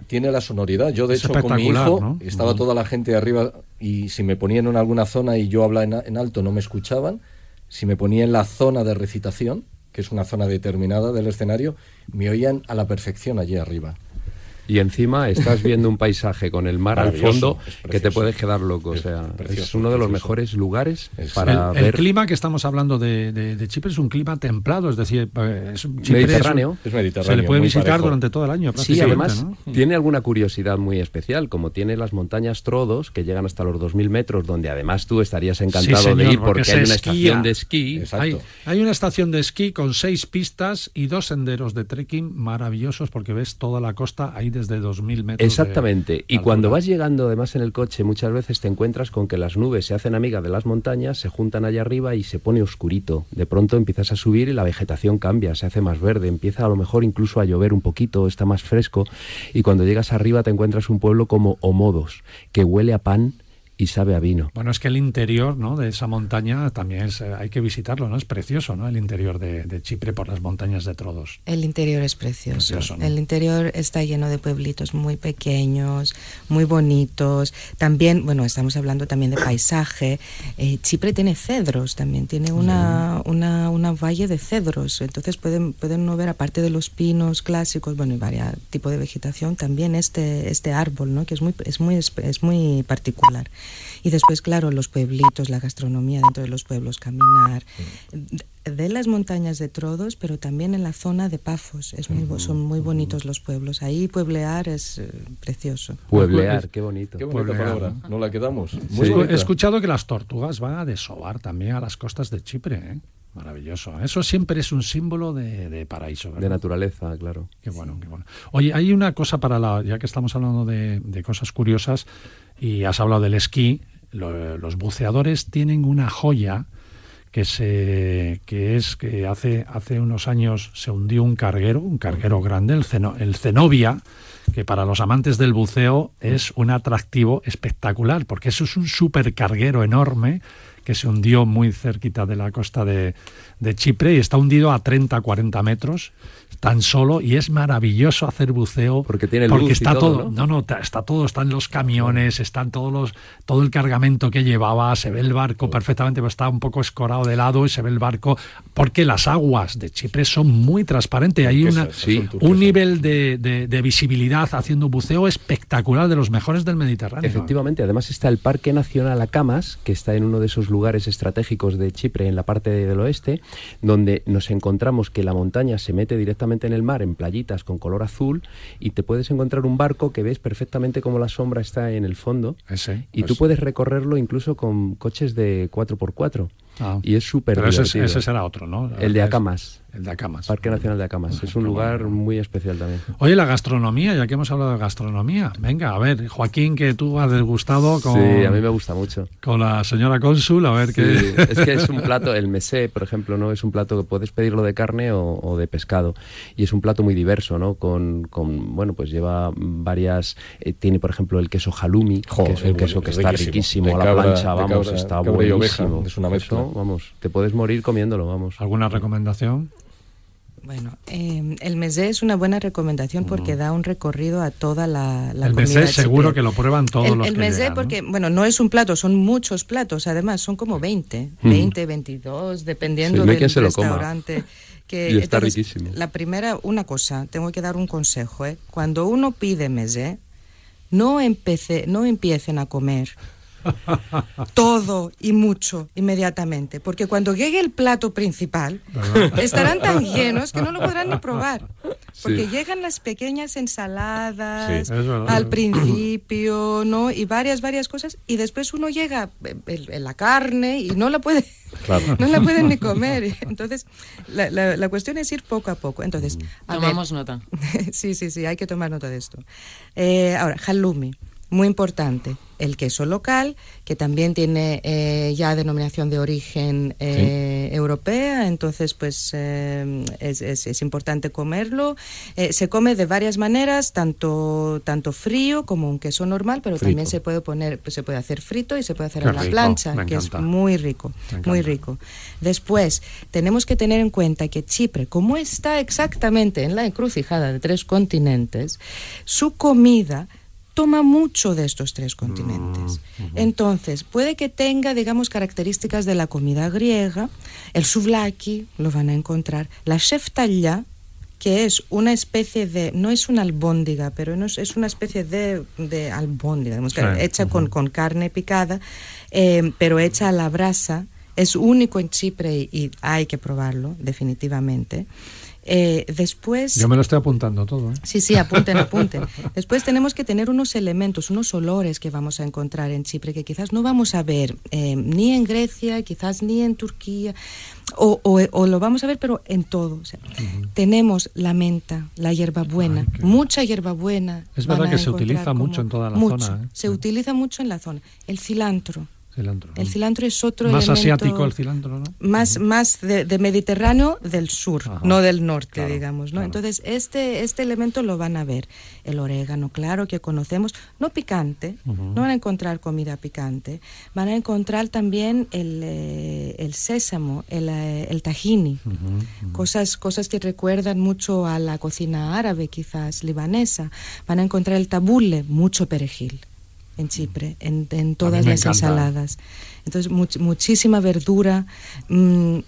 Speaker 5: tiene la sonoridad. Yo, de hecho, con mi hijo estaba toda la gente arriba y si me ponían en alguna zona y yo hablaba en alto no me escuchaban. Si me ponía en la zona de recitación, que es una zona determinada del escenario, me oían a la perfección allí arriba.
Speaker 4: Y encima estás viendo un paisaje con el mar al fondo que te puedes quedar loco. o sea, es uno de los mejores lugares para
Speaker 2: el,
Speaker 4: ver.
Speaker 2: El clima que estamos hablando de, Chipre es un clima templado, es decir,
Speaker 4: eh, es un mediterráneo.
Speaker 5: Es, mediterráneo.
Speaker 2: Se le puede visitar durante todo el año.
Speaker 4: Sí, además tiene alguna curiosidad muy especial, como tiene las montañas Trodos que llegan hasta los 2.000 metros, donde además tú estarías encantado de ir porque, hay una estación de esquí.
Speaker 2: Hay, hay una estación de esquí con seis pistas y dos senderos de trekking maravillosos porque ves toda la costa ahí desde 2.000 metros.
Speaker 4: Exactamente. y cuando vas llegando además en el coche, muchas veces te encuentras con que las nubes se hacen amigas de las montañas, se juntan allá arriba y se pone oscurito. De pronto empiezas a subir y la vegetación cambia, se hace más verde, empieza a lo mejor incluso a llover un poquito, está más fresco. Y cuando llegas arriba te encuentras un pueblo como Omodos, que huele a pan y sabe a vino.
Speaker 2: Bueno, es que el interior ¿no? de esa montaña también es, eh, hay que visitarlo, ¿no? Es precioso, ¿no? El interior de, Chipre por las montañas de Trodos.
Speaker 6: El interior es precioso. El interior está lleno de pueblitos muy pequeños, muy bonitos. También, bueno, estamos hablando también de paisaje. Eh, Chipre tiene cedros también, tiene una, una, una, valle de cedros. Entonces pueden, pueden no ver, aparte de los pinos clásicos, bueno, y varios tipos de vegetación, también este, este árbol, ¿no? Que es muy, es muy, es muy particular. Y después, claro, los pueblitos, la gastronomía dentro de los pueblos, caminar. De las montañas de Trodos, pero también en la zona de Pafos. Es muy, son muy bonitos los pueblos. Ahí pueblear es eh, precioso.
Speaker 4: Pueblear, qué bonito.
Speaker 5: Qué bonita palabra. No la quedamos.
Speaker 2: he escuchado que las tortugas van a desovar también a las costas de Chipre. ¿eh? Maravilloso. Eso siempre es un símbolo de, paraíso.
Speaker 4: De naturaleza, claro.
Speaker 2: Qué bueno, qué bueno. Oye, hay una cosa para la. Ya que estamos hablando de, de cosas curiosas y has hablado del esquí, los buceadores tienen una joya que se que es que hace hace unos años se hundió un carguero, un carguero grande, el, el Zenobia, que para los amantes del buceo es un atractivo espectacular, porque eso es un supercarguero enorme que se hundió muy cerquita de la costa de, de Chipre y está hundido a 30, 40 metros tan solo y es maravilloso hacer buceo
Speaker 4: porque tiene
Speaker 2: porque está todo, ¿no? no está todo están los camiones están todos los todo el cargamento que llevaba se ve el barco perfectamente pero está un poco escorado de lado y se ve el barco porque las aguas de Chipre son muy transparentes hay una, un nivel de, de, visibilidad haciendo buceo espectacular de los mejores del Mediterráneo.
Speaker 4: Efectivamente además está el Parque Nacional Acamas que está en uno de esos lugares estratégicos de Chipre en la parte del oeste donde nos encontramos que la montaña se mete directamente en el mar, en playitas con color azul, y te puedes encontrar un barco que ves perfectamente como la sombra está en el fondo. y tú puedes recorrerlo incluso con coches de 4x4. Ah. y es súper
Speaker 2: Pero ese, ese, será otro, ¿no?
Speaker 4: El de Acamas.
Speaker 2: El de Acamas.
Speaker 4: Parque Nacional de Acamas. es un lugar muy especial también.
Speaker 2: Oye, la gastronomía, ya que hemos hablado de gastronomía. Venga, a ver, Joaquín, que tú has degustado con...
Speaker 4: Sí, a mí me gusta mucho.
Speaker 2: Con la señora cónsul, a ver qué... [LAUGHS]
Speaker 4: Es que es un plato, el mesé, por ejemplo, ¿no? Es un plato que puedes pedirlo de carne o, de pescado. Y es un plato muy diverso, ¿no? Con, con bueno, pues lleva varias... Eh, tiene, por ejemplo, el queso halloumi, que es un queso que está riquísimo. a la plancha, vamos, está buenísimo.
Speaker 5: Es una mezcla.
Speaker 4: vamos, te puedes morir comiéndolo, vamos.
Speaker 2: ¿Alguna recomendación?
Speaker 6: Bueno, em, el mesé es una buena recomendación porque da un recorrido a toda la, la
Speaker 2: el mesé seguro que lo prueban todos
Speaker 6: el,
Speaker 2: los
Speaker 6: el mesé porque, bueno, no es un plato, son muchos platos, además, son como 20, 20, 22, dependiendo del restaurante. [LAUGHS]
Speaker 4: Que, y está riquísimo.
Speaker 6: La primera, una cosa, tengo que dar un consejo, ¿eh? Cuando uno pide mesé, no, empecé, no empiecen a comer todo y mucho inmediatamente, porque cuando llegue el plato principal estarán tan llenos que no lo podrán ni probar, porque llegan las pequeñas ensaladas al principio, ¿no? Y varias, varias cosas, y después uno llega en la carne y no la puede... No la pueden ni comer. Entonces, la, la, cuestión es ir poco a poco. Entonces,
Speaker 8: Tomamos nota. [LAUGHS]
Speaker 6: sí, sí, sí, hay que tomar nota de esto. Eh, ahora, halloumi, muy importante el queso local, que también tiene eh, ya denominación de origen eh, europea, entonces pues eh, es, importante comerlo. se come de varias maneras, tanto, tanto frío como un queso normal, pero también se puede poner, se puede hacer frito y se puede hacer en la plancha, que es muy rico, muy rico. Después, tenemos que tener en cuenta que Chipre, como está exactamente en la encrucijada de tres continentes, su comida toma mucho de estos tres continentes. Mm, Entonces, puede que tenga, digamos, características de la comida griega, el souvlaki, lo van a encontrar, la sheftalla, que es una especie de, no es una albóndiga, pero es una especie de, de albóndiga, hecha con, con, carne picada, eh, pero hecha a la brasa, es único en Chipre y hay que probarlo, definitivamente. Eh, después...
Speaker 2: Yo me lo estoy apuntando todo. ¿eh?
Speaker 6: Sí, sí, apunten, [LAUGHS] apunten. después tenemos que tener unos elementos, unos olores que vamos a encontrar en Chipre que quizás no vamos a ver eh, ni en Grecia, quizás ni en Turquía, o, o, lo vamos a ver, pero en todo. Tenemos la menta, la hierbabuena, mucha hierbabuena.
Speaker 2: Es verdad que se utiliza mucho en toda la zona.
Speaker 6: Se utiliza mucho en la zona. El cilantro El cilantro es otro
Speaker 2: Más asiático el cilantro, ¿no?
Speaker 6: Más, más de, Mediterráneo del sur, no del norte, digamos, ¿no? Entonces, este, este elemento lo van a ver. El orégano, claro, que conocemos, no picante, no van a encontrar comida picante, van a encontrar también el, eh, el sésamo, el, eh, el tahini, Cosas, cosas que recuerdan mucho a la cocina árabe, quizás libanesa. Van a encontrar el tabule, mucho perejil en Chipre, en, en todas las ensaladas. Entonces, muchísima verdura, mm,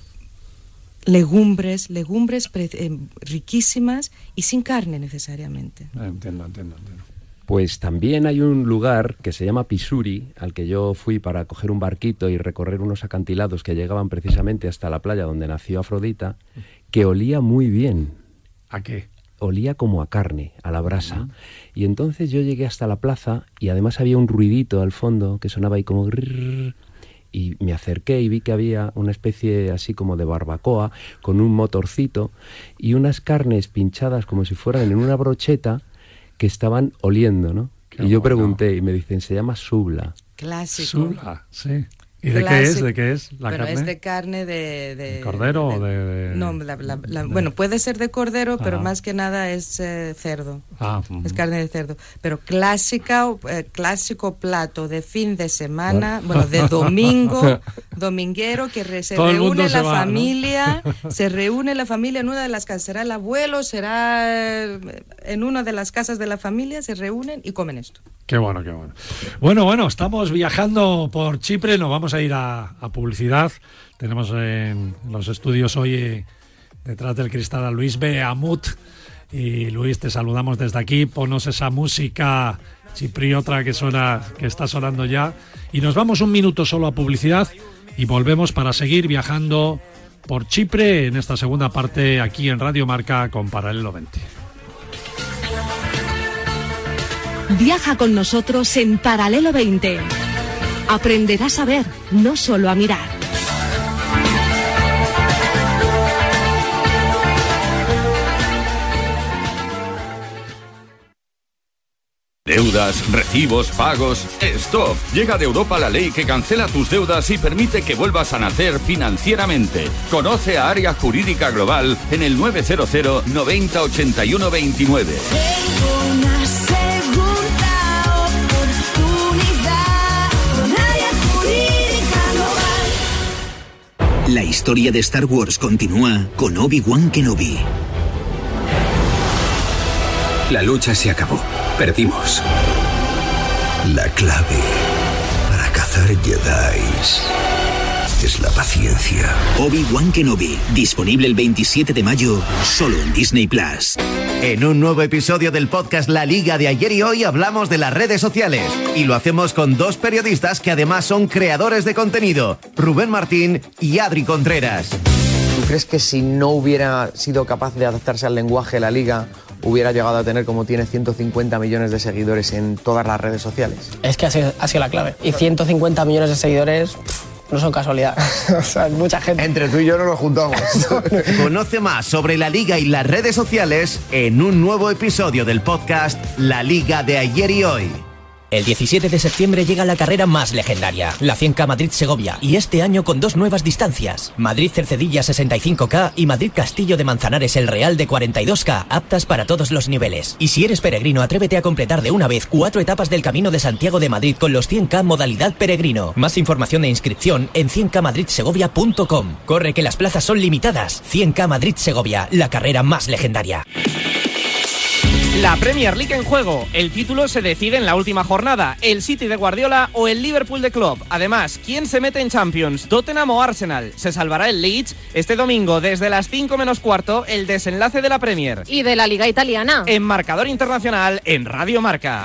Speaker 6: legumbres, legumbres eh, riquísimas y sin carne necesariamente.
Speaker 2: Entiendo, entiendo, entiendo.
Speaker 4: Pues también hay un lugar que se llama Pisuri, al que yo fui para coger un barquito y recorrer unos acantilados que llegaban precisamente hasta la playa donde nació Afrodita, que olía muy bien.
Speaker 2: ¿A qué?
Speaker 4: Olía como a carne, a la brasa. Y entonces yo llegué hasta la plaza y además había un ruidito al fondo que sonaba ahí como... y me acerqué y vi que había una especie así como de barbacoa con un motorcito y unas carnes pinchadas como si fueran en una brocheta que estaban oliendo, ¿no? y yo pregunté y me dicen, se llama subla.
Speaker 6: Clásico.
Speaker 2: Subla, sí. ¿Y de qué es? ¿De qué es
Speaker 6: la
Speaker 2: carne?
Speaker 6: es de carne de...
Speaker 2: cordero o de...?
Speaker 6: no, bueno, puede ser de cordero, pero más que nada es eh, cerdo. Ah, es carne de cerdo. Pero clásica, eh, clásico plato de fin de semana, bueno, de domingo, [LAUGHS] dominguero, que se reúne la familia, [LAUGHS] se reúne la familia en una de las casas. Será el abuelo, será eh, en una de las casas de la familia, se reúnen y comen esto.
Speaker 2: Qué bueno, qué bueno. Bueno, bueno, estamos viajando por Chipre, nos vamos a ir a, publicidad. Tenemos en los estudios hoy eh, detrás del cristal a Luis Beamut. Y Luis, te saludamos desde aquí. Ponos esa música chipriota que suena, que está sonando ya. Y nos vamos un minuto solo a publicidad y volvemos para seguir viajando por Chipre en esta segunda parte aquí en Radio Marca con Paralelo 20.
Speaker 3: Viaja con nosotros en Paralelo 20. Aprenderás a ver, no solo a mirar.
Speaker 9: Deudas, recibos, pagos. ¡Stop! Llega de Europa la ley que cancela tus deudas y permite que vuelvas a nacer financieramente. Conoce a Área Jurídica Global en el 900 90 81 29.
Speaker 10: La historia de Star Wars continúa con Obi-Wan Kenobi. La lucha se acabó. Perdimos. La clave para cazar Jedi es la paciencia. Obi-Wan Kenobi, disponible el 27 de mayo, solo en Disney Plus.
Speaker 11: En un nuevo episodio del podcast La Liga de ayer y hoy hablamos de las redes sociales y lo hacemos con dos periodistas que además son creadores de contenido, Rubén Martín y Adri Contreras.
Speaker 12: ¿Tú crees que si no hubiera sido capaz de adaptarse al lenguaje de la liga, hubiera llegado a tener como tiene 150 millones de seguidores en todas las redes sociales?
Speaker 13: Es que ha sido, la clave. Y 150 millones de seguidores no son casualidad. [LAUGHS] o sea, mucha gente.
Speaker 12: Entre tú y yo no nos juntamos. [LAUGHS]
Speaker 11: Conoce más sobre la liga y las redes sociales en un nuevo episodio del podcast La Liga de ayer y hoy.
Speaker 14: El 17 de septiembre llega la carrera más legendaria, la 100K Madrid-Segovia, y este año con dos nuevas distancias, Madrid-Cercedilla 65K y Madrid-Castillo de Manzanares el Real de 42K, aptas para todos los niveles. Y si eres peregrino, atrévete a completar de una vez cuatro etapas del Camino de Santiago de Madrid con los 100K modalidad peregrino. Más información e inscripción en 100kmadridsegovia.com. Corre que las plazas son limitadas. 100K Madrid-Segovia, la carrera más legendaria.
Speaker 15: La Premier League en juego. El título se decide en la última jornada. El City de Guardiola o el Liverpool de Club. Además, ¿quién se mete en Champions? ¿Tottenham o Arsenal? Se salvará el Leeds. Este domingo, desde las 5 menos cuarto, el desenlace de la Premier.
Speaker 16: Y de la Liga Italiana.
Speaker 15: En marcador internacional en Radio Marca.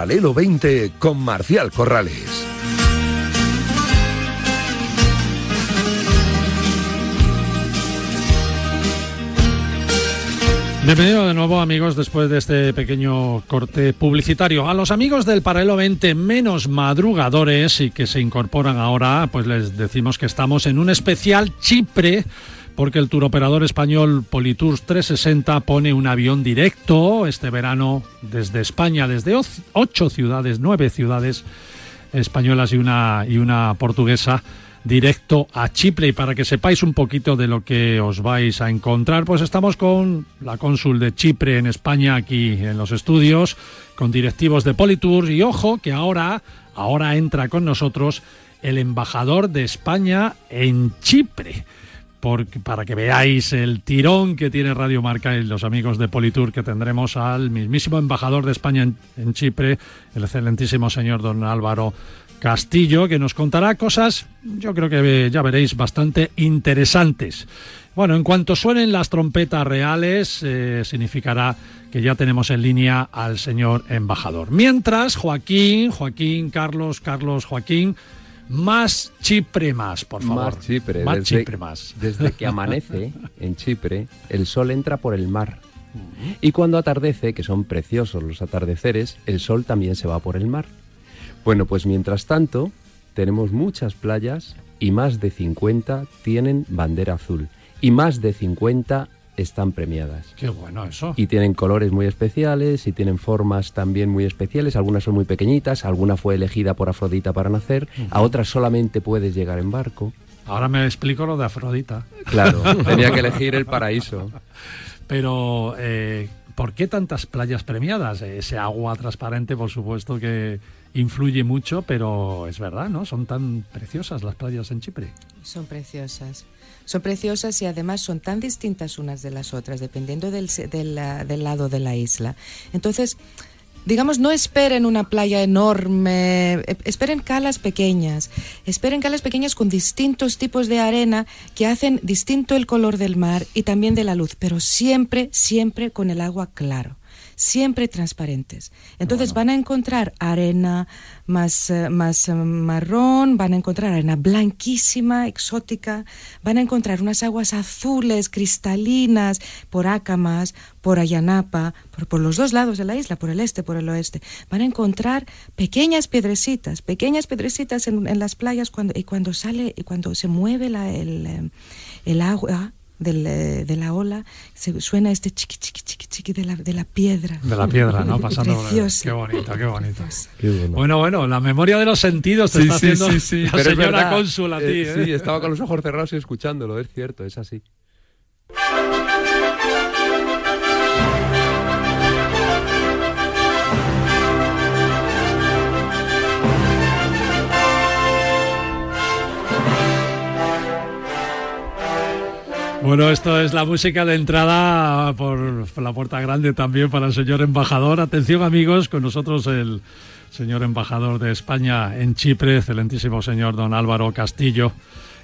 Speaker 17: Paralelo 20 con Marcial Corrales.
Speaker 2: Bienvenido de nuevo amigos después de este pequeño corte publicitario. A los amigos del Paralelo 20 menos madrugadores y que se incorporan ahora, pues les decimos que estamos en un especial Chipre porque el turoperador español Politours 360 pone un avión directo este verano desde España, desde ocho ciudades, nueve ciudades españolas y una, y una portuguesa directo a Chipre y para que sepáis un poquito de lo que os vais a encontrar, pues estamos con la cónsul de Chipre en España aquí en los estudios, con directivos de Politour y ojo que ahora, ahora entra con nosotros el embajador de España en Chipre. Para que veáis el tirón que tiene Radio Marca y los amigos de Politour que tendremos al mismísimo embajador de España en, Chipre, el excelentísimo señor don Álvaro Castillo, que nos contará cosas, yo creo que ya veréis, bastante interesantes. Bueno, en cuanto suenen las trompetas reales, eh, significará que ya tenemos en línea al señor embajador. Mientras, Joaquín, Joaquín, Carlos, Carlos, Joaquín, más Chipre más, por favor.
Speaker 4: Más Chipre.
Speaker 2: Más Chipre más.
Speaker 4: Desde que amanece en Chipre, el sol entra por el mar. Y cuando atardece, que son preciosos los atardeceres, el sol también se va por el mar. Bueno, pues mientras tanto, tenemos muchas playas y más de 50 tienen bandera azul y más de 50 están premiadas.
Speaker 2: Qué bueno eso.
Speaker 4: Y tienen colores muy especiales y tienen formas también muy especiales. Algunas son muy pequeñitas, alguna fue elegida por Afrodita para nacer, a otras solamente puedes llegar en barco.
Speaker 2: Ahora me explico lo de Afrodita.
Speaker 4: Claro, [LAUGHS] tenía que elegir el paraíso.
Speaker 2: Pero, eh, ¿por qué tantas playas premiadas? Ese agua transparente, por supuesto que influye mucho, pero es verdad, ¿no? Son tan preciosas las playas en Chipre.
Speaker 6: Son preciosas. Son preciosas y además son tan distintas unas de las otras, dependiendo del, del, lado de la isla. Entonces, digamos, no esperen una playa enorme, e, esperen calas pequeñas, esperen calas pequeñas con distintos tipos de arena que hacen distinto el color del mar y también de la luz, pero siempre, siempre con el agua claro siempre transparentes. Entonces van a encontrar arena más, eh, más eh, marrón, van a encontrar arena blanquísima, exótica, van a encontrar unas aguas azules, cristalinas, por Acamas, por Ayanapa, por, por, los dos lados de la isla, por el este, por el oeste. Van a encontrar pequeñas piedrecitas, pequeñas piedrecitas en, en las playas cuando, y cuando sale, y cuando se mueve la, el, eh, el agua eh, de la ola, se suena este chiqui, chiqui, chiqui, chiqui de la, de la piedra.
Speaker 2: De la piedra, ¿no? [LAUGHS] Pasando Precioso. Qué bonito, qué bonito. bueno. bueno. la memoria de los sentidos te está haciendo la Pero señora cónsula a ti.
Speaker 4: Eh, ¿eh? Sí, estaba con los ojos cerrados y escuchándolo, es cierto, es así.
Speaker 2: Bueno, esto es la música de entrada por, la puerta grande también para el señor embajador. Atención amigos, con nosotros el señor embajador de España en Chipre, excelentísimo señor don Álvaro Castillo,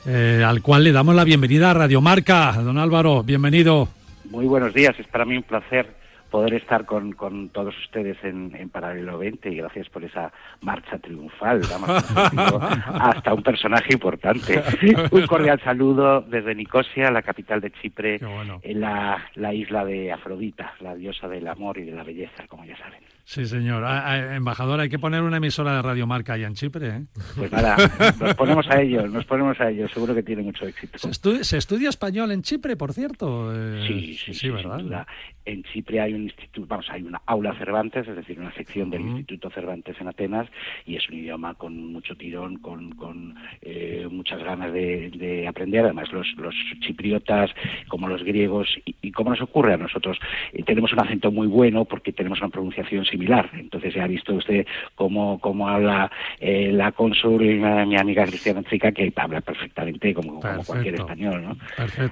Speaker 2: eh, al cual le damos la bienvenida a Radio Marca. Don Álvaro, bienvenido.
Speaker 16: Muy buenos días, es para mí un placer poder estar con, con todos ustedes en, en, Paralelo 20 y gracias por esa marcha triunfal. [LAUGHS] hasta un personaje importante. Un cordial saludo desde Nicosia, la capital de Chipre, en la, la isla de Afrodita, la diosa del amor y de la belleza, como ya saben.
Speaker 2: Sí, señor. Ah, ah, embajador, hay que poner una emisora de Radio Marca allá en Chipre. ¿eh?
Speaker 16: Pues nada, nos ponemos a ello, nos ponemos a ello. Seguro que tiene mucho éxito.
Speaker 2: ¿Se, estudia, español en Chipre, por cierto?
Speaker 16: Eh, sí, sí, sí, ¿verdad? En Chipre hay un instituto, vamos, hay una aula Cervantes, es decir, una sección del Instituto Cervantes en Atenas, y es un idioma con mucho tirón, con, con eh, muchas ganas de, aprender. Además, los, los chipriotas, como los griegos, y, como nos ocurre a nosotros, tenemos un acento muy bueno porque tenemos una pronunciación similar. Entonces ya ha visto usted cómo, cómo habla eh, la cónsul, mi amiga Cristiana Chica, que habla perfectamente como, cualquier español, ¿no?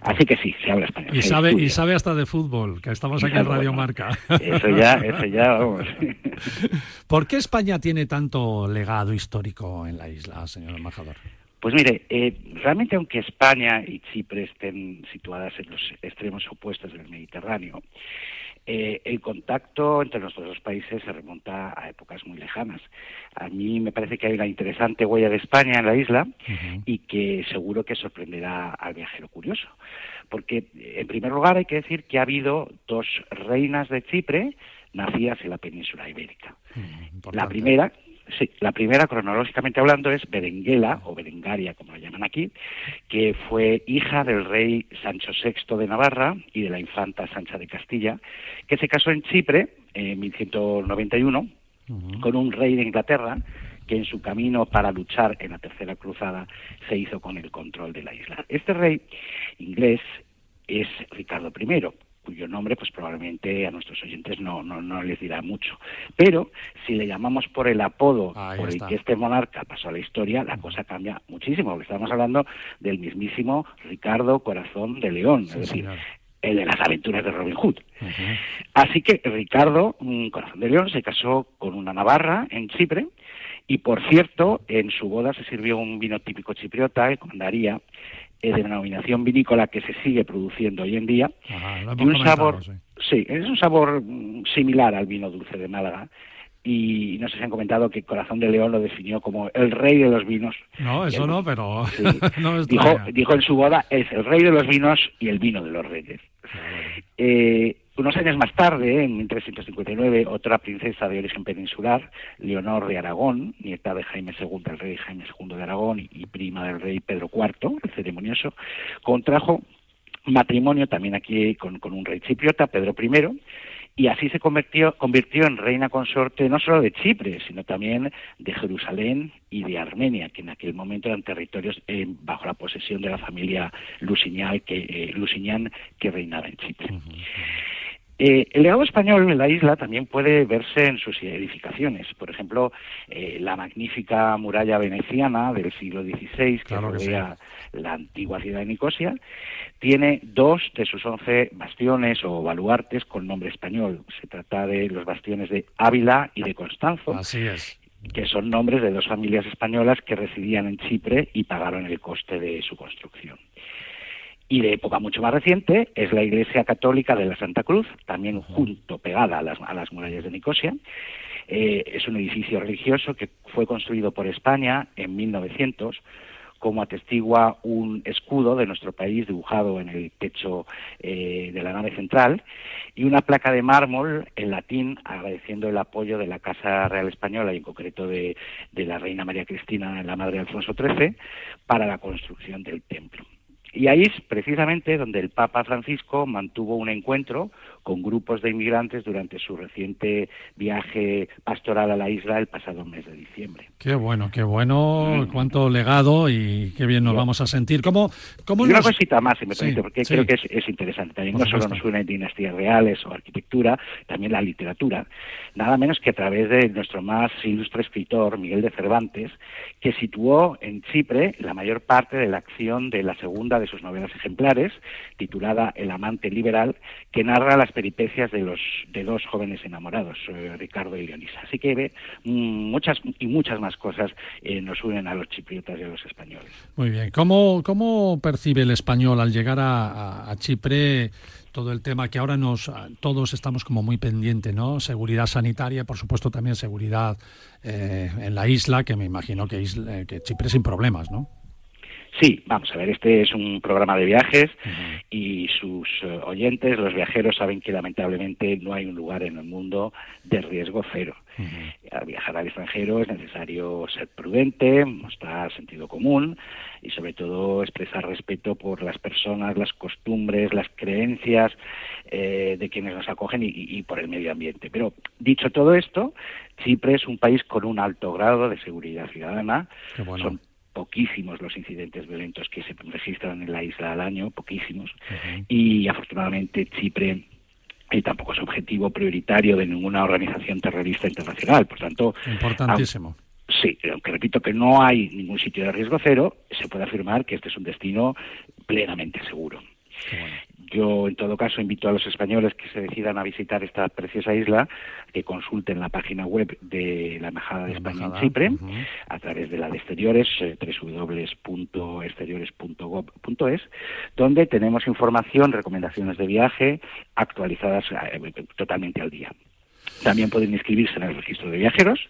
Speaker 16: Así que sí, se habla español.
Speaker 2: Y sabe, y sabe hasta de fútbol, que estamos aquí en Radio Marca.
Speaker 16: Eso ya, eso ya, vamos. [LAUGHS]
Speaker 2: ¿Por qué España tiene tanto legado histórico en la isla, señor embajador?
Speaker 16: Pues mire, eh, realmente aunque España y Chipre estén situadas en los extremos opuestos del Mediterráneo, eh, el contacto entre nuestros dos países se remonta a épocas muy lejanas. A mí me parece que hay una interesante huella de España en la isla y que seguro que sorprenderá al viajero curioso. Porque, en primer lugar, hay que decir que ha habido dos reinas de Chipre nacidas en la península ibérica. la primera, Sí, la primera, cronológicamente hablando, es Berenguela, o Berengaria, como la llaman aquí, que fue hija del rey Sancho VI de Navarra y de la infanta Sancha de Castilla, que se casó en Chipre en 1191 con un rey de Inglaterra que en su camino para luchar en la Tercera Cruzada se hizo con el control de la isla. Este rey inglés es Ricardo I, cuyo nombre pues probablemente a nuestros oyentes no, no, no les dirá mucho. Pero si le llamamos por el apodo por el que este monarca pasó a la historia, la cosa cambia muchísimo, porque estamos hablando del mismísimo Ricardo Corazón de León, es decir, el de las aventuras de Robin Hood. Así que Ricardo mm, Corazón de León se casó con una navarra en Chipre, y por cierto, en su boda se sirvió un vino típico chipriota, el Condaría, de denominación vinícola que se sigue produciendo hoy en día, y un sabor, sí. es un sabor mm, similar al vino dulce de Málaga, y no sé si han comentado que Corazón de León lo definió como el rey de los vinos.
Speaker 2: No, eso no, pero [LAUGHS]
Speaker 16: dijo, dijo en su boda, es el rey de los vinos y el vino de los reyes. Eh, unos años más tarde, en 1359, otra princesa de origen peninsular, Leonor de Aragón, nieta de Jaime II, el rey Jaime II de Aragón y, prima del rey Pedro IV, el ceremonioso, contrajo matrimonio también aquí con, un rey chipriota, Pedro I, y así se convirtió, convirtió en reina consorte no solo de Chipre, sino también de Jerusalén y de Armenia, que en aquel momento eran territorios eh, bajo la posesión de la familia Lusignan que, eh, que reinaba en Chipre. Eh, el legado español en la isla también puede verse en sus edificaciones. Por ejemplo, eh, la magnífica muralla veneciana del siglo XVI que rodea la antigua ciudad de Nicosia tiene dos de sus once bastiones o baluartes con nombre español. Se trata de los bastiones de Ávila y de Constanzo. que son nombres de dos familias españolas que residían en Chipre y pagaron el coste de su construcción y de época mucho más reciente es la Iglesia Católica de la Santa Cruz, también junto, pegada a las, a las murallas de Nicosia. Eh, es un edificio religioso que fue construido por España en 1900 como atestigua un escudo de nuestro país dibujado en el techo eh, de la nave central y una placa de mármol en latín agradeciendo el apoyo de la Casa Real Española y en concreto de, de la Reina María Cristina, la madre de Alfonso XIII, para la construcción del templo. Y ahí es precisamente donde el Papa Francisco mantuvo un encuentro con grupos de inmigrantes durante su reciente viaje pastoral a la isla el pasado mes de diciembre.
Speaker 2: Qué bueno, qué bueno, mm. cuánto legado y qué bien nos vamos a sentir. ¿Cómo, cómo
Speaker 16: y una cosita más, si me permite, porque creo que es, interesante. También no solo nos unen dinastías reales o arquitectura, también la literatura. Nada menos que a través de nuestro más ilustre escritor, Miguel de Cervantes, que situó en Chipre la mayor parte de la acción de la segunda de sus novelas ejemplares, titulada El amante liberal, que narra las peripecias de los de dos jóvenes enamorados, eh, Ricardo y Leonisa. Así que mm, muchas y muchas más cosas eh, nos unen a los chipriotas y a los españoles.
Speaker 2: Muy bien. ¿Cómo, cómo percibe el español al llegar a, Chipre? todo el tema que ahora nos todos estamos como muy pendientes, ¿no? Seguridad sanitaria, por supuesto también seguridad eh, en la isla, que me imagino que, que Chipre sin problemas, ¿no?
Speaker 16: Sí, vamos a ver, este es un programa de viajes y sus eh, oyentes, los viajeros, saben que lamentablemente no hay un lugar en el mundo de riesgo cero. Al viajar al extranjero es necesario ser prudente, mostrar sentido común y sobre todo expresar respeto por las personas, las costumbres, las creencias eh, de quienes nos acogen y, por el medio ambiente. Pero dicho todo esto, Chipre es un país con un alto grado de seguridad ciudadana. Son poquísimos los incidentes violentos que se registran en la isla al año, poquísimos, y afortunadamente Chipre y tampoco es objetivo prioritario de ninguna organización terrorista internacional. Por tanto,
Speaker 2: importantísimo.
Speaker 16: sí, aunque repito que no hay ningún sitio de riesgo cero, se puede afirmar que este es un destino plenamente seguro. Yo, en todo caso, invito a los españoles que se decidan a visitar esta preciosa isla que consulten la página web de la Embajada de España en Chipre a través de la de exteriores, eh, www.exteriores.gov.es, donde tenemos información, recomendaciones de viaje actualizadas eh, totalmente al día. También pueden inscribirse en el registro de viajeros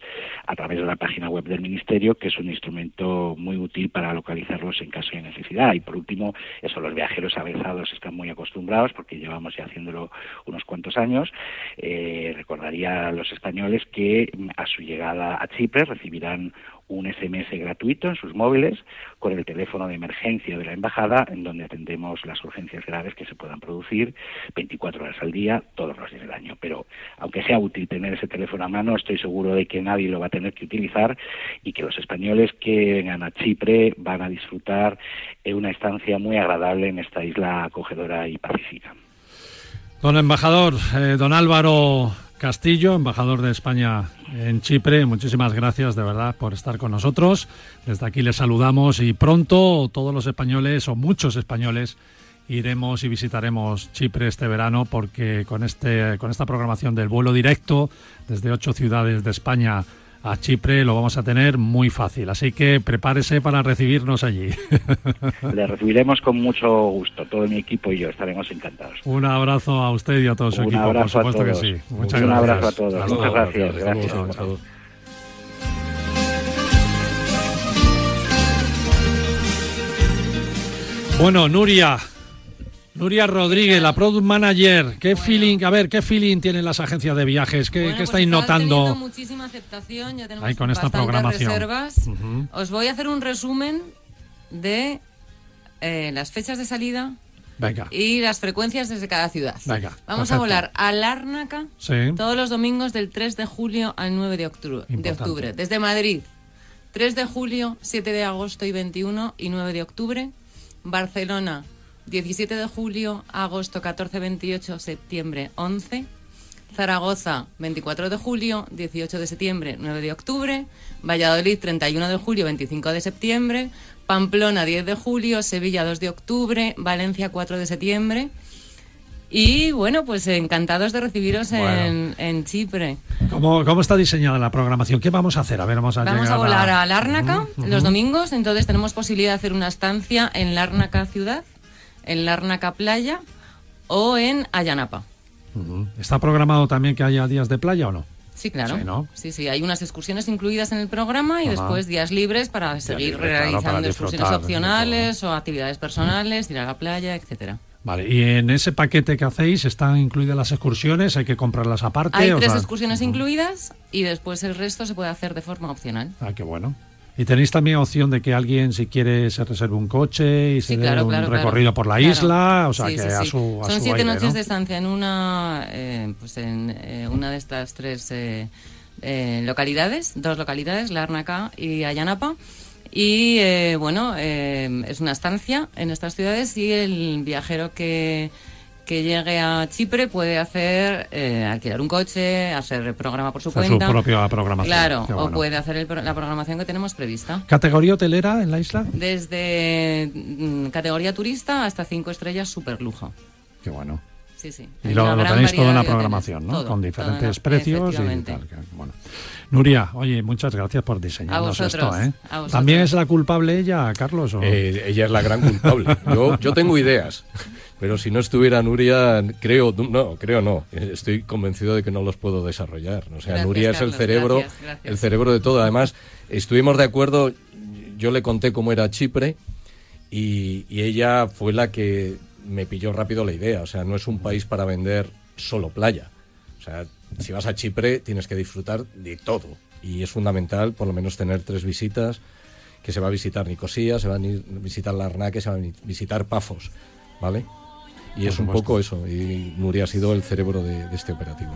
Speaker 16: a través de la página web del Ministerio, que es un instrumento muy útil para localizarlos en caso de necesidad. Y por último, eso, los viajeros avanzados están muy acostumbrados porque llevamos ya haciéndolo unos cuantos años. Eh, recordaría a los españoles que a su llegada a Chipre recibirán un SMS gratuito en sus móviles con el teléfono de emergencia de la embajada en donde atendemos las urgencias graves que se puedan producir 24 horas al día, todos los días del año. Pero aunque sea útil tener ese teléfono a mano, estoy seguro de que nadie lo va a tener que utilizar y que los españoles que vengan a Chipre van a disfrutar una estancia muy agradable en esta isla acogedora y pacífica.
Speaker 2: Don embajador, eh, don Álvaro Castillo, embajador de España en Chipre. Muchísimas gracias de verdad por estar con nosotros. Desde aquí les saludamos y pronto todos los españoles o muchos españoles iremos y visitaremos Chipre este verano porque con este con esta programación del vuelo directo desde ocho ciudades de España a Chipre lo vamos a tener muy fácil. Así que prepárese para recibirnos allí. [LAUGHS]
Speaker 16: Le recibiremos con mucho gusto. Todo mi equipo y yo estaremos encantados.
Speaker 2: Un abrazo a usted y a todo su equipo, por supuesto que sí.
Speaker 16: Muchas Un abrazo a todos. Muchas gracias. gracias.
Speaker 2: Bueno, Nuria, Nuria Rodríguez, la product manager, ¿qué feeling, a ver, qué feeling tienen las agencias de viajes? ¿Qué,
Speaker 8: pues
Speaker 2: estáis notando?
Speaker 8: muchísima aceptación, ya tenemos
Speaker 2: Ahí, con esta programación.
Speaker 8: reservas. Os voy a hacer un resumen de eh, las fechas de salida
Speaker 2: Venga.
Speaker 8: y las frecuencias desde cada ciudad.
Speaker 2: Venga,
Speaker 8: Vamos a volar a Lárnaca
Speaker 2: Sí.
Speaker 8: todos los domingos del 3 de julio al 9 de octubre, de octubre. Desde Madrid, 3 de julio, 7 de agosto y 21 y 9 de octubre. Barcelona, 17 de julio, agosto 14, 28, septiembre 11. Zaragoza, 24 de julio, 18 de septiembre, 9 de octubre. Valladolid, 31 de julio, 25 de septiembre. Pamplona, 10 de julio. Sevilla, 2 de octubre. Valencia, 4 de septiembre. Y bueno, pues encantados de recibiros en, en Chipre.
Speaker 2: ¿Cómo, ¿Cómo está diseñada la programación? ¿Qué vamos a hacer? A ver, vamos a
Speaker 8: Vamos a volar
Speaker 2: a...
Speaker 8: a Lárnaca los domingos, entonces tenemos posibilidad de hacer una estancia en Lárnaca ciudad, en Lárnaca playa o en Ayanapa.
Speaker 2: ¿Está programado también que haya días de playa o no?
Speaker 8: Sí, claro.
Speaker 2: Sí, ¿no?
Speaker 8: sí, sí, hay unas excursiones incluidas en el programa y
Speaker 2: Ajá.
Speaker 8: después días libres para seguir
Speaker 2: libre, claro,
Speaker 8: realizando
Speaker 2: para
Speaker 8: excursiones opcionales o actividades personales, ir a la playa, etcétera.
Speaker 2: Vale, y en ese paquete que hacéis están incluidas las excursiones, hay que comprarlas aparte.
Speaker 8: Hay
Speaker 2: o
Speaker 8: tres
Speaker 2: sea-
Speaker 8: excursiones incluidas y después el resto se puede hacer de forma opcional.
Speaker 2: Ah, qué bueno. Y tenéis también opción de que alguien, si quiere, se reserve un coche y se
Speaker 8: Sí,
Speaker 2: dé
Speaker 8: claro,
Speaker 2: un
Speaker 8: claro,
Speaker 2: recorrido
Speaker 8: claro.
Speaker 2: por la isla, o sea,
Speaker 8: Sí,
Speaker 2: que
Speaker 8: sí,
Speaker 2: a su a
Speaker 8: Son
Speaker 2: su
Speaker 8: siete
Speaker 2: aire,
Speaker 8: noches
Speaker 2: ¿no?
Speaker 8: de estancia en una, eh, pues en eh, una de estas tres eh, eh, localidades, dos localidades, Larnaca y Ayanapa. Y eh, bueno, eh, es una estancia en estas ciudades y el viajero que, que llegue a Chipre puede hacer, eh, alquilar un coche, hacer programa por su
Speaker 2: Hacer su
Speaker 8: cuenta.
Speaker 2: propia programación.
Speaker 8: Claro,
Speaker 2: Qué
Speaker 8: o
Speaker 2: bueno.
Speaker 8: puede hacer el la programación que tenemos prevista.
Speaker 2: ¿Categoría hotelera en la isla?
Speaker 8: Desde mm, categoría turista hasta cinco estrellas super lujo.
Speaker 2: Qué bueno.
Speaker 8: Sí, sí.
Speaker 2: Y lo, lo tenéis todo en la programación. ¿no?
Speaker 8: Todo,
Speaker 2: Con diferentes
Speaker 8: en la-
Speaker 2: precios y tal. que- bueno. Nuria, oye, muchas gracias por diseñarnos
Speaker 8: A
Speaker 2: esto,
Speaker 8: vosotros,
Speaker 2: ¿eh?
Speaker 8: a vosotros.
Speaker 2: ¿También es la culpable ella, Carlos? o-
Speaker 5: Eh, ella es la gran culpable. Yo, yo tengo ideas, pero si no estuviera Nuria, creo, no, creo no, estoy convencido de que no los puedo desarrollar. O sea,
Speaker 8: Gracias,
Speaker 5: Nuria es el cerebro,
Speaker 8: gracias, gracias.
Speaker 5: el cerebro de todo. Además, estuvimos de acuerdo, yo le conté cómo era Chipre y, y ella fue la que me pilló rápido la idea. O sea, no es un país para vender solo playa. O sea, si vas a Chipre tienes que disfrutar de todo. Y es fundamental, por lo menos, tener tres visitas, que se va a visitar Nicosia, se va a visitar Larnaque, se va a visitar Pafos, ¿vale? Y es un poco eso. Y Nuria ha sido el cerebro de, de este operativo.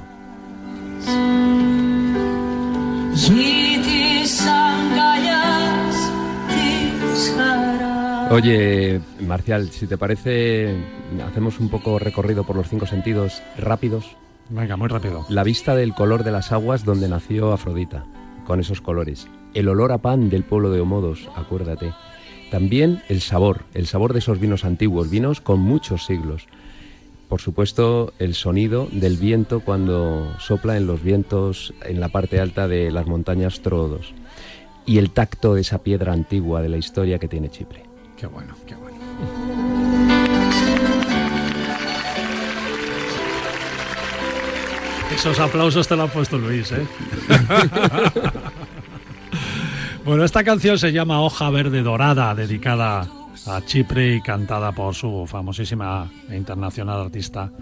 Speaker 4: Oye, Marcial, si te parece, hacemos un poco recorrido por los cinco sentidos rápidos.
Speaker 2: Venga, muy rápido.
Speaker 4: La vista del color de las aguas donde nació Afrodita, con esos colores. El olor a pan del pueblo de Homodos, acuérdate. También el sabor, el sabor de esos vinos antiguos, vinos con muchos siglos. por supuesto, el sonido del viento cuando sopla en los vientos en la parte alta de las montañas Trodos y el tacto de esa piedra antigua de la historia que tiene Chipre.
Speaker 2: Qué bueno, qué bueno. Esos aplausos te lo ha puesto Luis, ¿eh? [LAUGHS] bueno, esta canción se llama Hoja Verde Dorada, dedicada a Chipre y cantada por su famosísima e internacional artista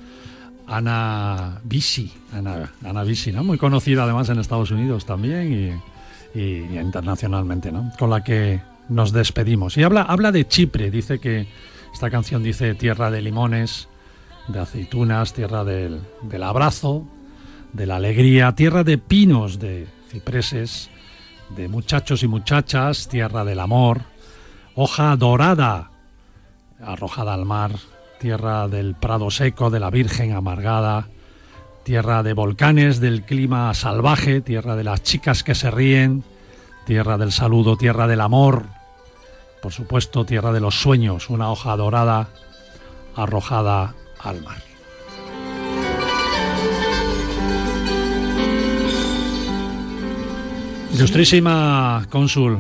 Speaker 2: Ana Bisi. Ana, Ana ¿no? Muy conocida además en Estados Unidos también y, y, internacionalmente, ¿no? Con la que nos despedimos. Y habla, habla de Chipre, dice que esta canción dice tierra de limones, de aceitunas, tierra del, del abrazo, de la alegría, tierra de pinos, de cipreses, de muchachos y muchachas, tierra del amor, hoja dorada, arrojada al mar, tierra del prado seco, de la Virgen amargada, tierra de volcanes, del clima salvaje, tierra de las chicas que se ríen, tierra del saludo, tierra del amor, por supuesto, tierra de los sueños, una hoja dorada arrojada al mar. Ilustrísima cónsul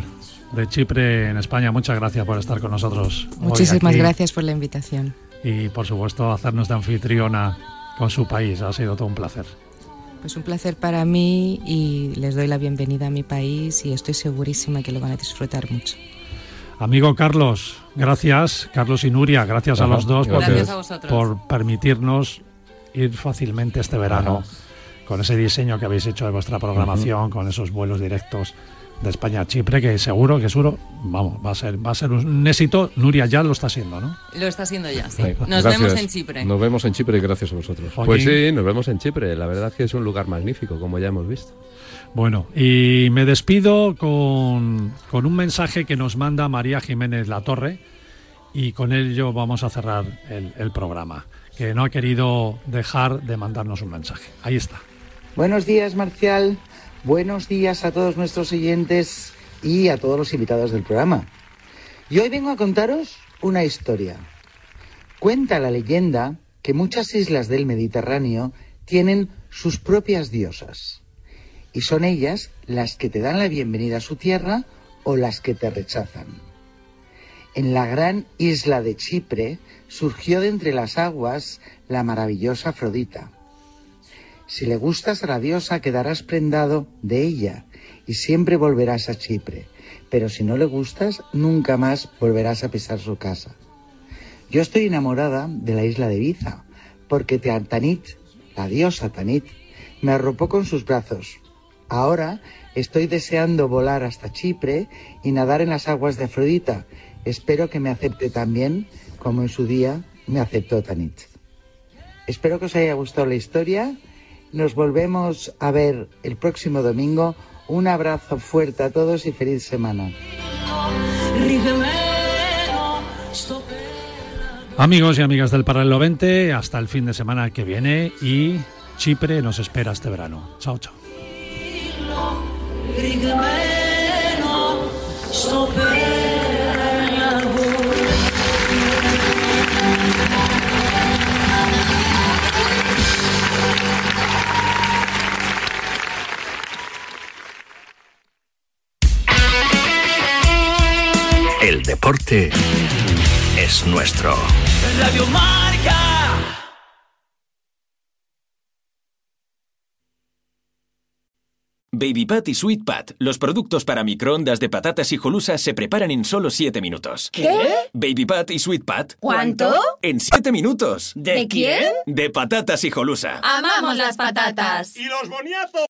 Speaker 2: de Chipre en España, muchas gracias por estar con nosotros.
Speaker 6: Muchísimas gracias por la invitación.
Speaker 2: Y por supuesto hacernos de anfitriona con su país, ha sido todo un placer.
Speaker 6: Pues un placer para mí y les doy la bienvenida a mi país y estoy segurísima que lo van a disfrutar mucho.
Speaker 2: Amigo Carlos, gracias, Carlos y Nuria, gracias a los dos por, permitirnos ir fácilmente este verano con ese diseño que habéis hecho de vuestra programación, con esos vuelos directos de España a Chipre, que seguro, que seguro, vamos, va a ser, va a ser un éxito. Nuria ya lo está haciendo, ¿no?
Speaker 8: Lo está haciendo ya, sí. Nos vemos en Chipre.
Speaker 5: Nos vemos en Chipre gracias a vosotros.
Speaker 4: Pues sí, nos vemos en Chipre. La verdad es que es un lugar magnífico, como ya hemos visto.
Speaker 2: Bueno, y me despido con, con un mensaje que nos manda María Jiménez La Torre y con ello vamos a cerrar el, el programa, que no ha querido dejar de mandarnos un mensaje. Ahí está.
Speaker 18: Buenos días, Marcial. Buenos días a todos nuestros oyentes y a todos los invitados del programa. Y hoy vengo a contaros una historia. Cuenta la leyenda que muchas islas del Mediterráneo tienen sus propias diosas. Y son ellas las que te dan la bienvenida a su tierra o las que te rechazan. En la gran isla de Chipre surgió de entre las aguas la maravillosa Afrodita si le gustas a la diosa quedarás prendado de ella y siempre volverás a Chipre, pero si no le gustas nunca más volverás a pisar su casa. Yo estoy enamorada de la isla de Ibiza, porque Tanit, la diosa Tanit, me arropó con sus brazos. Ahora estoy deseando volar hasta Chipre y nadar en las aguas de Afrodita. Espero que me acepte también como en su día me aceptó Tanit. Espero que os haya gustado la historia nos volvemos a ver el próximo domingo. Un abrazo fuerte a todos y feliz semana.
Speaker 2: Amigos y amigas del Paralelo 20, hasta el fin de semana que viene y Chipre nos espera este verano. Chao, chao.
Speaker 1: Deporte es nuestro. Radio Marca.
Speaker 19: Baby Pat y Sweet Pat, los productos para microondas de patatas y jolusas se preparan en solo 7 minutos.
Speaker 20: ¿Qué?
Speaker 19: Baby Pat y Sweet Pat.
Speaker 20: ¿Cuánto?
Speaker 19: En 7 minutos.
Speaker 20: ¿De quién?
Speaker 19: De patatas y jolusa.
Speaker 20: ¡Amamos las patatas!
Speaker 21: ¡Y los boniatos!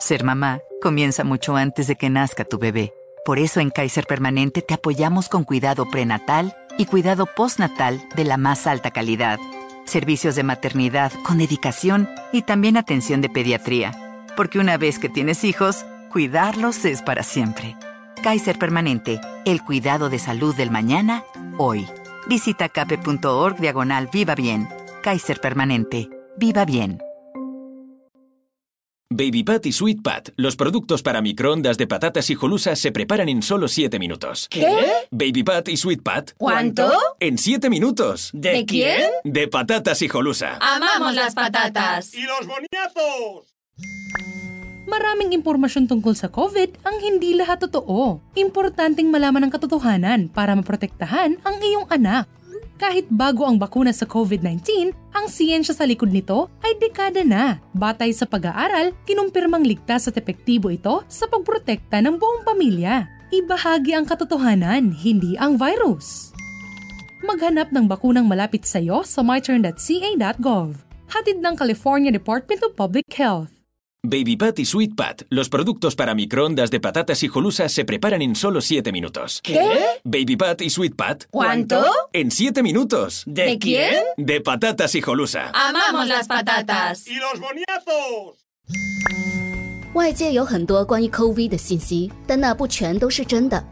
Speaker 22: Ser mamá comienza mucho antes de que nazca tu bebé. Por eso en Kaiser Permanente te apoyamos con cuidado prenatal y cuidado postnatal de la más alta calidad. Servicios de maternidad con dedicación y también atención de pediatría. Porque una vez que tienes hijos, cuidarlos es para siempre. Kaiser Permanente, el cuidado de salud del mañana, hoy. Visita cape.org diagonal Viva Bien. Kaiser Permanente. Viva Bien.
Speaker 19: Baby Pat y Sweet Pat, los productos para microondas de patatas y jolusas se preparan en solo 7 minutos.
Speaker 20: ¿Qué?
Speaker 19: Baby Pat y Sweet Pat.
Speaker 20: ¿Cuánto?
Speaker 19: En 7 minutos.
Speaker 20: ¿De quién?
Speaker 19: De patatas y jolusa.
Speaker 20: Amamos las patatas.
Speaker 23: ¡Y los boniazos!
Speaker 21: Maraming impormasyon tungkol sa COVID ang hindi lahat totoo. Importanteng malaman ang katotohanan para maprotektahan ang iyong anak. Kahit bago ang bakuna sa COVID-19, ang siyensya sa likod nito ay dekada na. Batay sa pag-aaral, kinumpirmang ligtas at epektibo ito sa pagprotekta ng buong pamilya. Ibahagi ang katotohanan, hindi ang virus. Maghanap ng bakunang malapit sa iyo sa myturn.ca.gov. Hatid ng California Department of Public Health.
Speaker 19: Baby Pat y Sweet Pat, los productos para microondas de patatas y jolusas se preparan en solo 7 minutos.
Speaker 20: ¿Qué?
Speaker 19: Baby Pat y Sweet Pat.
Speaker 20: ¿Cuánto?
Speaker 19: En 7 minutos.
Speaker 20: ¿De quién?
Speaker 19: De patatas y jolusa.
Speaker 20: Amamos las patatas.
Speaker 23: ¡Y los boniazos!
Speaker 24: 外界有很多关于 COVID 的信息，但那不全都是真的。